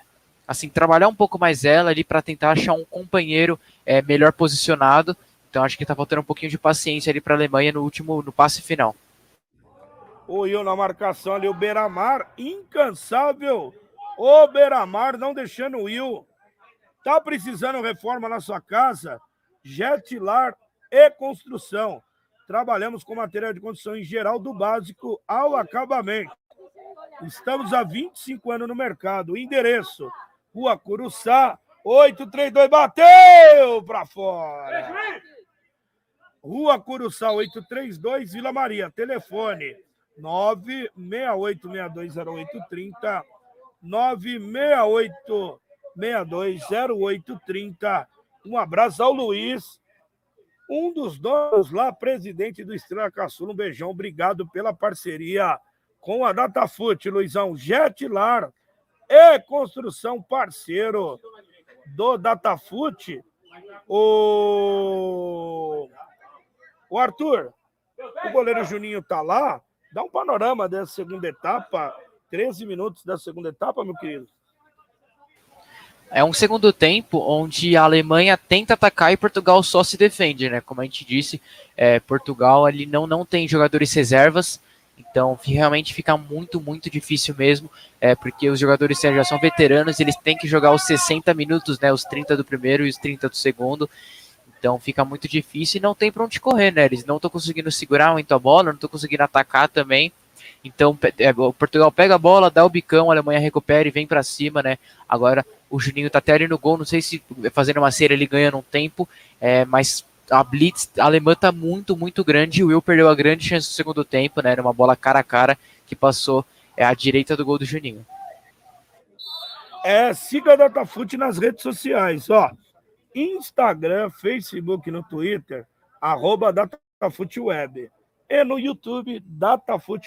assim, trabalhar um pouco mais ela ali para tentar achar um companheiro é, melhor posicionado. Então acho que está faltando um pouquinho de paciência ali para a Alemanha no último, no passe final. O Will na marcação ali, o Beramar, incansável. O Beramar não deixando o Will. Tá precisando reforma na sua casa? Jetlar e construção. Trabalhamos com material de construção em geral, do básico ao acabamento. Estamos há 25 anos no mercado. Endereço: Rua Curuçá, 832, bateu para fora. Rua Curuçá, 832, Vila Maria. Telefone 968620830, 968620830. Um abraço ao Luiz, um dos donos lá, presidente do Estrela Caçula. Um beijão, obrigado pela parceria com a Datafute, Luizão. Jetlar e Construção, parceiro do Datafute. O... o Arthur, o goleiro Juninho tá lá. Dá um panorama dessa segunda etapa, 13 minutos da segunda etapa, meu querido. É um segundo tempo onde a Alemanha tenta atacar e Portugal só se defende, né? Como a gente disse, é, Portugal ali não, não tem jogadores reservas, então realmente fica muito, muito difícil mesmo, é, porque os jogadores já são veteranos, eles têm que jogar os 60 minutos, né, os 30 do primeiro e os 30 do segundo. Então fica muito difícil e não tem para onde correr, né? Eles não estão conseguindo segurar muito a bola, não estão conseguindo atacar também. Então é, o Portugal pega a bola, dá o bicão, a Alemanha recupera e vem para cima, né? Agora o Juninho tá até ali no gol, não sei se fazendo uma série ele ganha num tempo, é, mas a blitz alemã tá muito, muito grande. O Will perdeu a grande chance do segundo tempo, né? Numa bola cara a cara que passou é, à direita do gol do Juninho. É, siga a Datafute nas redes sociais, ó. Instagram, Facebook, no Twitter, arroba Datafute Web. E no YouTube,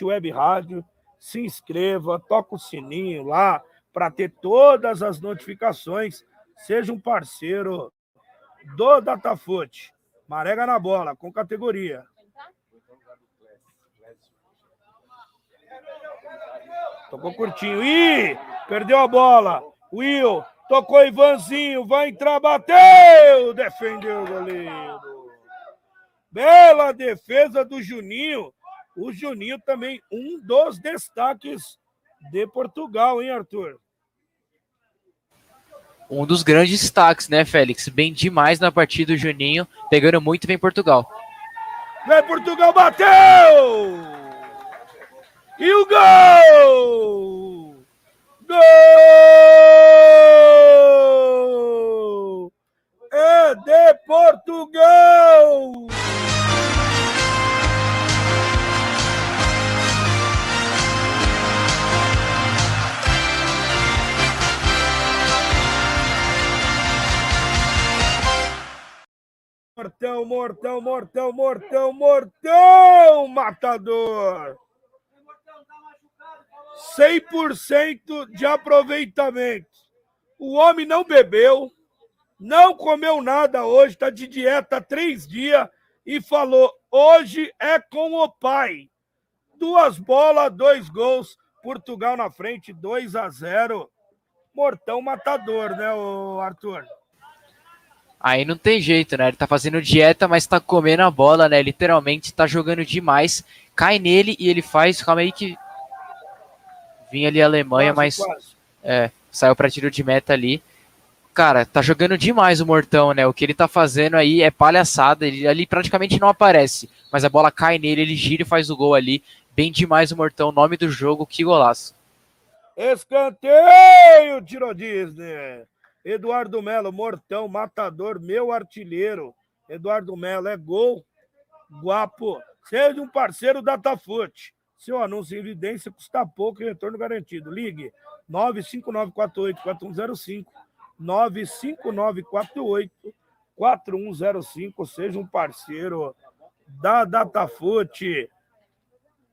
Web Rádio. se inscreva, toca o sininho lá para ter todas as notificações. Seja um parceiro do Datafoot. Marega na bola, com categoria. Tocou curtinho. Ih, perdeu a bola. Will, tocou Ivanzinho, vai entrar, bateu! Defendeu o goleiro. Bela defesa do Juninho. O Juninho também, um dos destaques de Portugal, hein, Arthur? Um dos grandes destaques, né, Félix? Bem demais na partida do Juninho, pegando muito vem Portugal. Vem Portugal, bateu! E o gol! Gol! De Portugal! Mortão, mortão, mortão, mortão, mortão, matador. 100% de aproveitamento. O homem não bebeu, não comeu nada hoje, está de dieta há três dias e falou: hoje é com o pai. Duas bolas, dois gols. Portugal na frente, 2 a 0. Mortão matador, né, Arthur? Aí não tem jeito, né? Ele tá fazendo dieta, mas tá comendo a bola, né? Literalmente tá jogando demais. Cai nele e ele faz. Calma aí que. Vinha ali a Alemanha, quase, mas. Quase. É, saiu pra tiro de meta ali. Cara, tá jogando demais o Mortão, né? O que ele tá fazendo aí é palhaçada. Ele ali praticamente não aparece. Mas a bola cai nele, ele gira e faz o gol ali. Bem demais o Mortão. Nome do jogo, que golaço. Escanteio, Tiro Disney. Eduardo Melo, mortão, matador, meu artilheiro. Eduardo Melo é gol, guapo. Seja um parceiro da Tafute. Seu anúncio em evidência custa pouco e retorno garantido. Ligue 95948-4105. 95948-4105. Seja um parceiro da Datafute.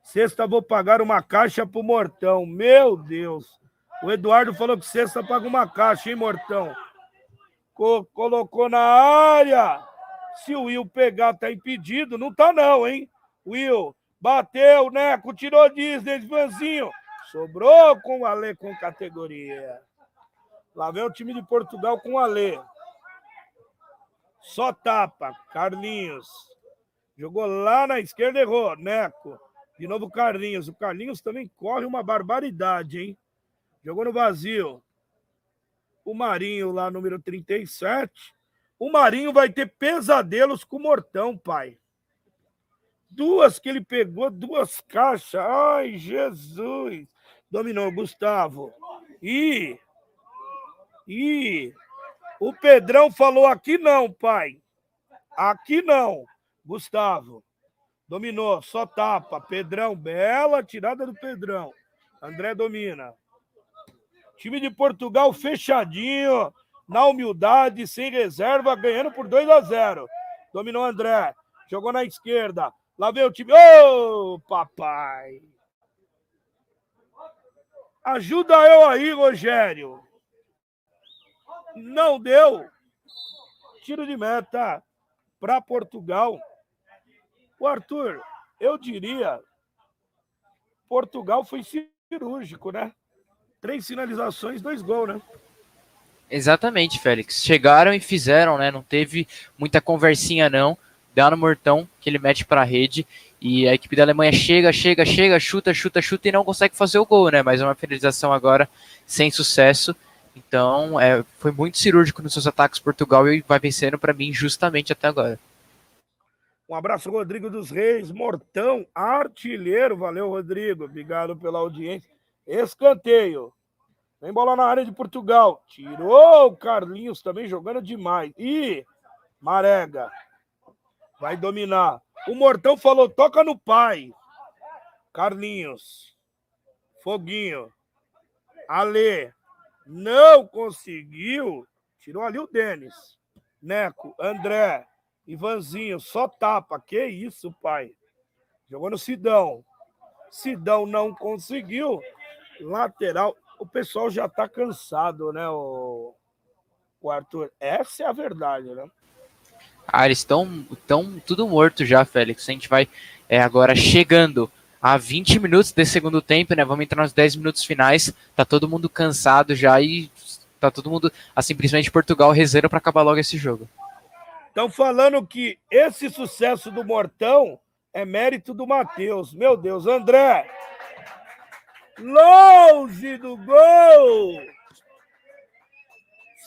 Sexta vou pagar uma caixa pro Mortão. Meu Deus. O Eduardo falou que sexta paga uma caixa, hein, Mortão? Co colocou na área. Se o Will pegar, tá impedido. Não tá, não, hein? Will, bateu, Neco, tirou Disney, Vanzinho. Sobrou com o Alê com categoria. Lá vem o time de Portugal com o Alê. Só tapa. Carlinhos. Jogou lá na esquerda, errou. Neco. De novo Carlinhos. O Carlinhos também corre uma barbaridade, hein? Jogou no vazio. O Marinho lá, número 37. O Marinho vai ter pesadelos com o Mortão, pai. Duas que ele pegou, duas caixas. Ai, Jesus. Dominou, Gustavo. E. E. O Pedrão falou aqui não, pai. Aqui não. Gustavo. Dominou, só tapa. Pedrão, bela tirada do Pedrão. André domina. Time de Portugal fechadinho, na humildade, sem reserva, ganhando por 2 a 0. Dominou André, jogou na esquerda. Lá vem o time. Ô, oh, papai! Ajuda eu aí, Rogério. Não deu. Tiro de meta para Portugal. O Arthur, eu diria, Portugal foi cirúrgico, né? Três finalizações, dois gols, né? Exatamente, Félix. Chegaram e fizeram, né? Não teve muita conversinha, não. Dá no mortão que ele mete para a rede. E a equipe da Alemanha chega, chega, chega, chuta, chuta, chuta e não consegue fazer o gol, né? Mas é uma finalização agora sem sucesso. Então, é, foi muito cirúrgico nos seus ataques Portugal e vai vencendo para mim justamente até agora. Um abraço, Rodrigo dos Reis, Mortão, artilheiro. Valeu, Rodrigo. Obrigado pela audiência. Escanteio. Vem bola na área de Portugal. Tirou o Carlinhos também jogando demais. E Marega vai dominar. O Mortão falou: toca no pai. Carlinhos. Foguinho. Ale. Não conseguiu. Tirou ali o Denis. Neco. André. Ivanzinho. Só tapa. Que isso, pai. Jogou no Sidão. Sidão não conseguiu. Lateral. O pessoal já tá cansado, né, o, o Arthur? Essa é a verdade, né? Ah, eles estão tão tudo morto já, Félix. A gente vai é, agora chegando a 20 minutos desse segundo tempo, né? Vamos entrar nos 10 minutos finais. Tá todo mundo cansado já e tá todo mundo, assim, principalmente Portugal, rezando para acabar logo esse jogo. Estão falando que esse sucesso do Mortão é mérito do Matheus. Meu Deus, André! Longe do gol!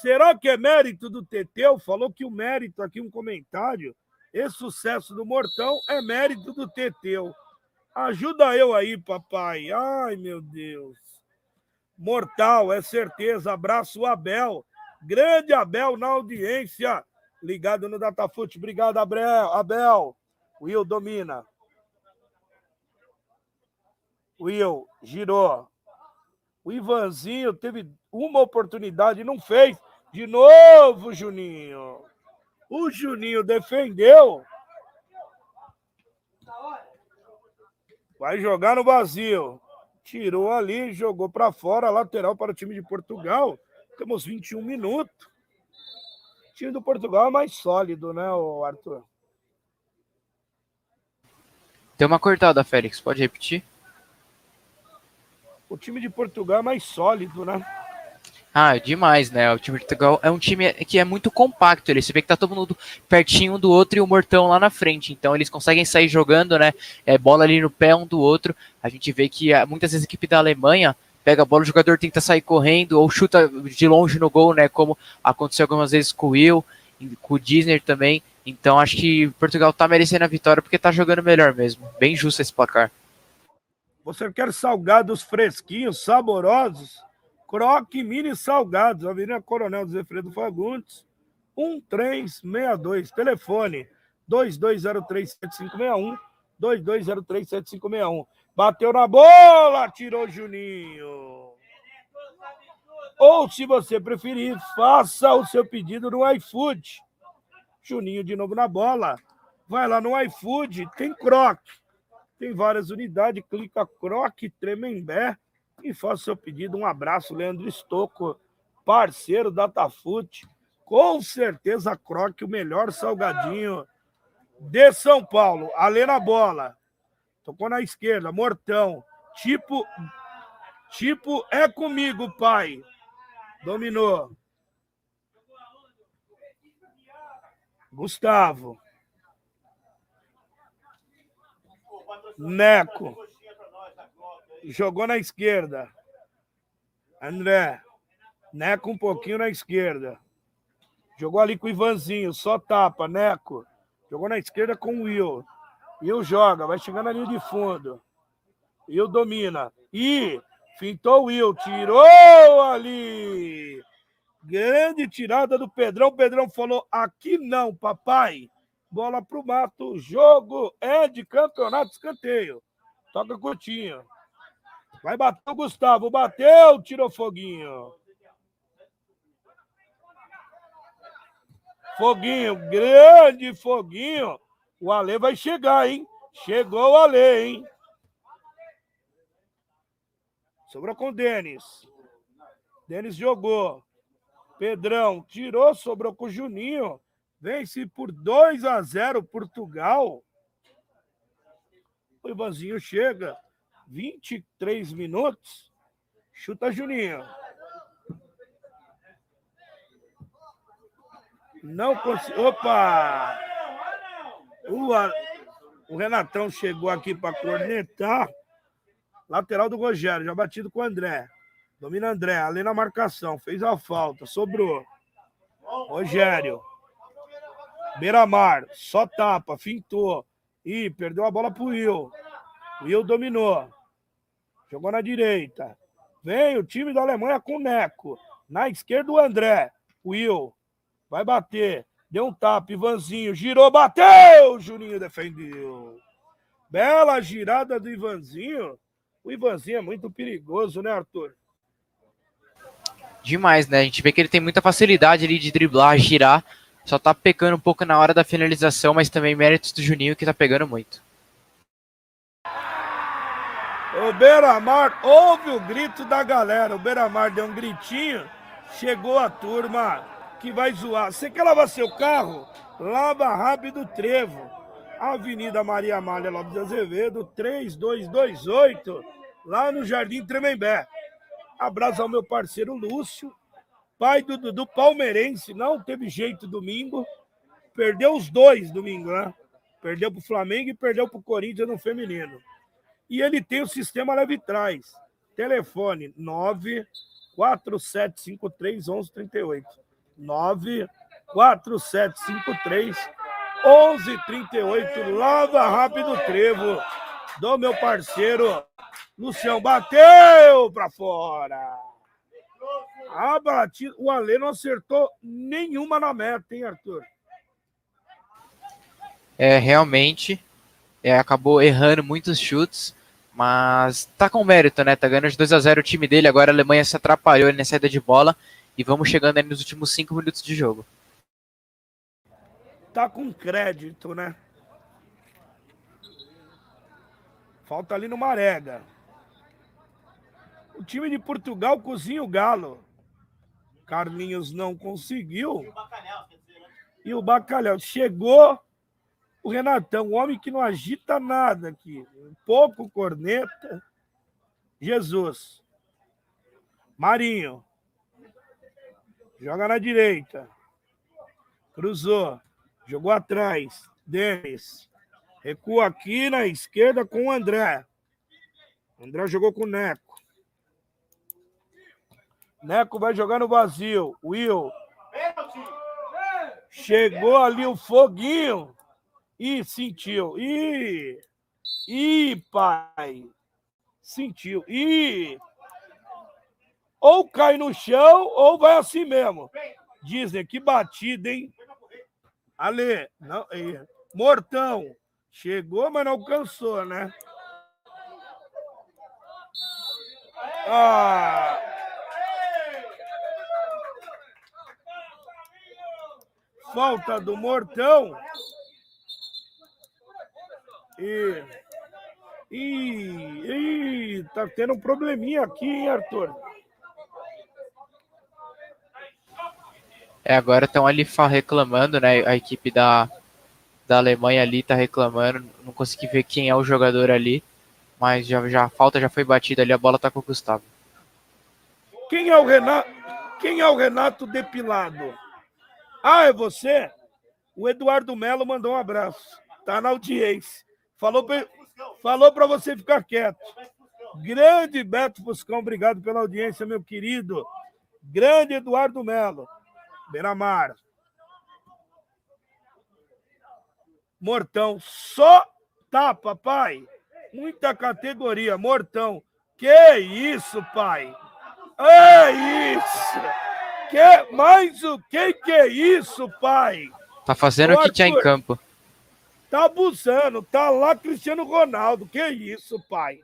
Será que é mérito do Teteu? Falou que o mérito aqui, um comentário, esse sucesso do Mortão é mérito do Teteu. Ajuda eu aí, papai. Ai, meu Deus. Mortal, é certeza. Abraço, Abel. Grande Abel na audiência. Ligado no Datafute. Obrigado, Abel. Abel. Will domina. Will girou. O Ivanzinho teve uma oportunidade e não fez. De novo, Juninho. O Juninho defendeu. Vai jogar no vazio. Tirou ali, jogou para fora, lateral para o time de Portugal. Temos 21 minutos. O time do Portugal é mais sólido, né, Arthur? Tem uma cortada, Félix. Pode repetir? O time de Portugal é mais sólido, né? Ah, demais, né? O time de Portugal é um time que é muito compacto. Ele se vê que tá todo mundo pertinho um do outro e o Mortão lá na frente. Então eles conseguem sair jogando, né? É, bola ali no pé um do outro. A gente vê que ah, muitas vezes a equipe da Alemanha pega a bola, o jogador tenta sair correndo ou chuta de longe no gol, né? Como aconteceu algumas vezes com o Will, com o Disney também. Então acho que Portugal tá merecendo a vitória porque tá jogando melhor mesmo. Bem justo esse placar. Você quer salgados fresquinhos, saborosos? Croque Mini Salgados, Avenida Coronel Zefredo Fagundes, 1362. Telefone 22037561, 22037561. Bateu na bola, tirou Juninho. Ou, se você preferir, faça o seu pedido no iFood. Juninho de novo na bola. Vai lá no iFood, tem croque. Tem várias unidades, clica croque Tremembé e faça seu pedido. Um abraço, Leandro Estocco, parceiro da Tafute. Com certeza, Croque, o melhor salgadinho de São Paulo. Alê na bola. Tocou na esquerda, Mortão. Tipo, tipo, é comigo, pai. Dominou. Gustavo. Neco. Jogou na esquerda. André. Neco um pouquinho na esquerda. Jogou ali com o Ivanzinho, só tapa, Neco. Jogou na esquerda com o Will. Will joga, vai chegando na linha de fundo. Will domina. E fintou o Will, tirou ali. Grande tirada do Pedrão. O Pedrão falou: aqui não, papai. Bola pro mato. Jogo é de campeonato escanteio. Toca curtinho. Vai bater o Gustavo. Bateu, tirou foguinho. Foguinho, grande foguinho. O Ale vai chegar, hein? Chegou o Ale, hein? Sobrou com o Denis. Denis jogou. Pedrão tirou, sobrou com o Juninho. Vence por 2 a 0 Portugal. O Ivanzinho chega. 23 minutos. Chuta Juninho. Não conseguiu. Opa! O, o Renatão chegou aqui para cornetar. Lateral do Rogério, já batido com o André. Domina André, ali na marcação. Fez a falta, sobrou. Rogério. Beira-mar, só tapa, fintou. Ih, perdeu a bola pro Will. Will dominou. Jogou na direita. Vem o time da Alemanha com o Neco. Na esquerda o André. Will. Vai bater. Deu um tapa. Ivanzinho. Girou, bateu. Juninho defendeu. Bela girada do Ivanzinho. O Ivanzinho é muito perigoso, né, Arthur? Demais, né? A gente vê que ele tem muita facilidade ali de driblar, girar. Só tá pecando um pouco na hora da finalização, mas também méritos do Juninho que tá pegando muito. O Beira-Mar, ouve o grito da galera. O Beira-Mar deu um gritinho. Chegou a turma que vai zoar. Você quer lavar seu carro? Lava rápido Trevo. Avenida Maria Amália Lopes de Azevedo, 3228, lá no Jardim Tremembé. Abraço ao meu parceiro Lúcio, pai do, do palmeirense, não teve jeito domingo. Perdeu os dois domingo, né? Perdeu para o Flamengo e perdeu para o Corinthians no feminino. E ele tem o sistema leve trás. Telefone 94753 1138. 94753 1138. Lava rápido trevo do meu parceiro Lucião. Bateu para fora. A batida, o Alê não acertou nenhuma na meta, hein, Arthur? É, realmente, é, acabou errando muitos chutes, mas tá com mérito, né? Tá ganhando de 2 a 0 o time dele, agora a Alemanha se atrapalhou na saída de bola e vamos chegando aí nos últimos 5 minutos de jogo. Tá com crédito, né? Falta ali no Marega. O time de Portugal cozinha o galo. Carlinhos não conseguiu. E o Bacalhau chegou o Renatão, um homem que não agita nada aqui. Um pouco corneta. Jesus. Marinho. Joga na direita. Cruzou. Jogou atrás. Denis. Recua aqui na esquerda com o André. André jogou com o Neco. Neco vai jogar no vazio. Will. Chegou ali o foguinho. E sentiu. Ih! Ih, pai! Sentiu. Ih! Ou cai no chão, ou vai assim mesmo. Disney, que batida, hein? Ale, não, Mortão. Chegou, mas não alcançou, né? Ah! Falta do Mortão. E, e, e tá tendo um probleminha aqui, hein, Arthur? É, agora estão ali reclamando, né? A equipe da, da Alemanha ali tá reclamando. Não consegui ver quem é o jogador ali, mas já, já a falta já foi batida ali, a bola tá com o Gustavo. Quem é o Renato? Quem é o Renato depilado? Ah, é você? O Eduardo Melo mandou um abraço. Tá na audiência. Falou para falou para você ficar quieto. Grande Beto Fuscão, obrigado pela audiência, meu querido. Grande Eduardo Melo. Beira-Mar. Mortão, só tapa, pai. Muita categoria, Mortão. Que isso, pai? É isso! Que mais o que que é isso, pai? Tá fazendo o que tinha em campo. Tá abusando, tá lá Cristiano Ronaldo. Que isso, pai?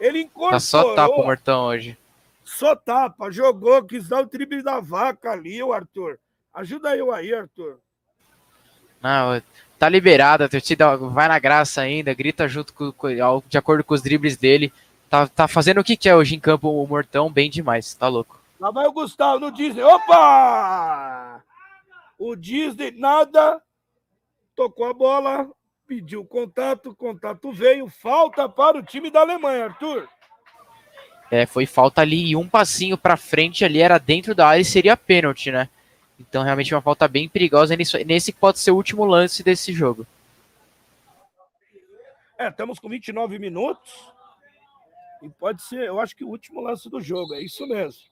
Ele incorporou. Tá só tapa o Mortão hoje. Só tapa, jogou, quis dar o triple da vaca ali, o Arthur. Ajuda eu aí, Arthur. Não, tá liberado, a torcida vai na graça ainda, grita junto com, de acordo com os dribles dele. Tá, tá fazendo o que quer hoje em campo o Mortão, bem demais, tá louco. Lá vai o Gustavo no Disney. Opa! O Disney, nada, tocou a bola, pediu contato, contato veio, falta para o time da Alemanha, Arthur. É, foi falta ali e um passinho para frente ali era dentro da área e seria pênalti, né? Então realmente uma falta bem perigosa nesse, nesse pode ser o último lance desse jogo. É, estamos com 29 minutos e pode ser, eu acho que o último lance do jogo, é isso mesmo.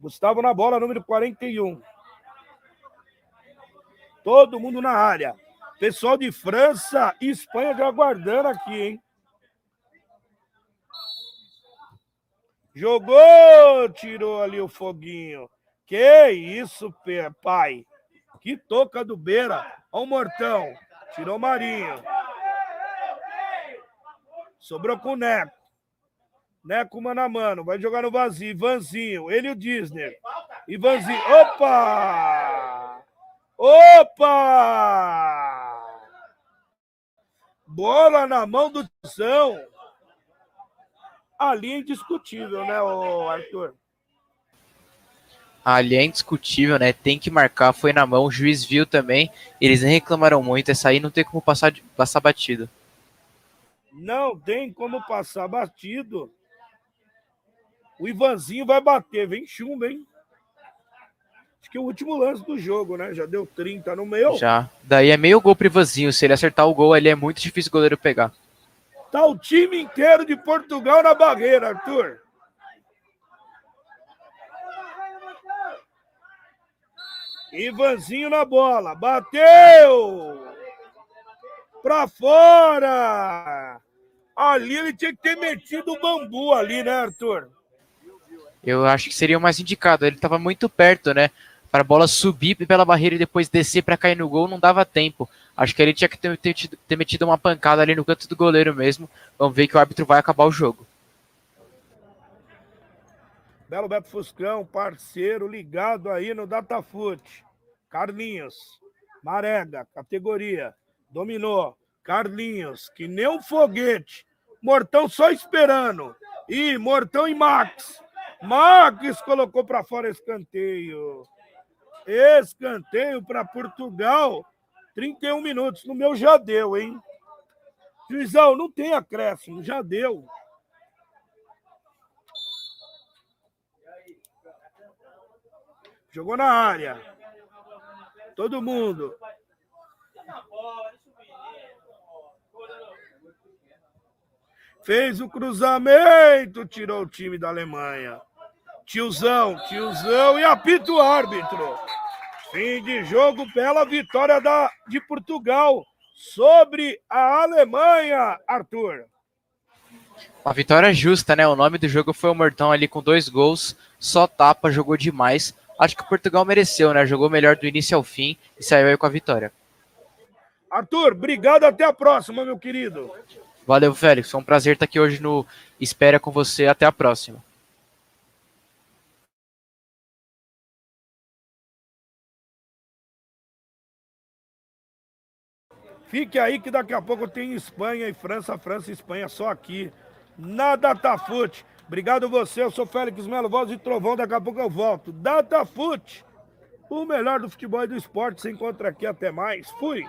Gustavo na bola, número 41. Todo mundo na área. Pessoal de França e Espanha já aguardando aqui, hein? Jogou, tirou ali o foguinho. Que isso, pai. Que toca do Beira. Olha o Mortão. Tirou Marinho. Sobrou com o Neco. Neco mano a mano. Vai jogar no vazio. Ivanzinho. Ele e o Disney. Ivanzinho. Opa! Opa! Bola na mão do Tição. ali é indiscutível, né, Arthur? Ali é indiscutível, né? Tem que marcar, foi na mão, o juiz viu também. Eles nem reclamaram muito, essa aí não tem como passar, passar batido. Não tem como passar batido. O Ivanzinho vai bater, vem chumbo, hein? Acho que o último lance do jogo, né? Já deu 30 no meio. Já. Daí é meio gol pro Ivanzinho. Se ele acertar o gol, ele é muito difícil o goleiro pegar. Tá o time inteiro de Portugal na barreira, Arthur. Ivanzinho na bola, bateu! Pra fora! Ali ele tinha que ter metido o bambu ali, né, Arthur? Eu acho que seria o mais indicado. Ele estava muito perto, né? Para a bola subir pela barreira e depois descer para cair no gol, não dava tempo. Acho que ele tinha que ter, ter, ter metido uma pancada ali no canto do goleiro mesmo. Vamos ver que o árbitro vai acabar o jogo. Belo Beto Fuscão, parceiro, ligado aí no Datafute. Carlinhos, Marega, categoria, dominou. Carlinhos, que nem um foguete. Mortão só esperando. E Mortão e Max. Max colocou para fora escanteio. Escanteio para Portugal. 31 minutos. No meu já deu, hein? Juizão, não tem acréscimo, já deu. Jogou na área. Todo mundo. Fez o cruzamento, tirou o time da Alemanha. Tiozão, tiozão e apita o árbitro. Fim de jogo, bela vitória da, de Portugal sobre a Alemanha, Arthur. Uma vitória justa, né? O nome do jogo foi o Mortão ali com dois gols, só tapa, jogou demais. Acho que o Portugal mereceu, né? Jogou melhor do início ao fim e saiu aí com a vitória. Arthur, obrigado, até a próxima, meu querido. Valeu, Félix. Foi um prazer estar aqui hoje no Espera com você. Até a próxima. Fique aí que daqui a pouco tem Espanha e França, França e Espanha só aqui na Datafute. Obrigado você, eu sou Félix Melo, voz e trovão, daqui a pouco eu volto. Datafute, o melhor do futebol e do esporte, se encontra aqui, até mais. Fui!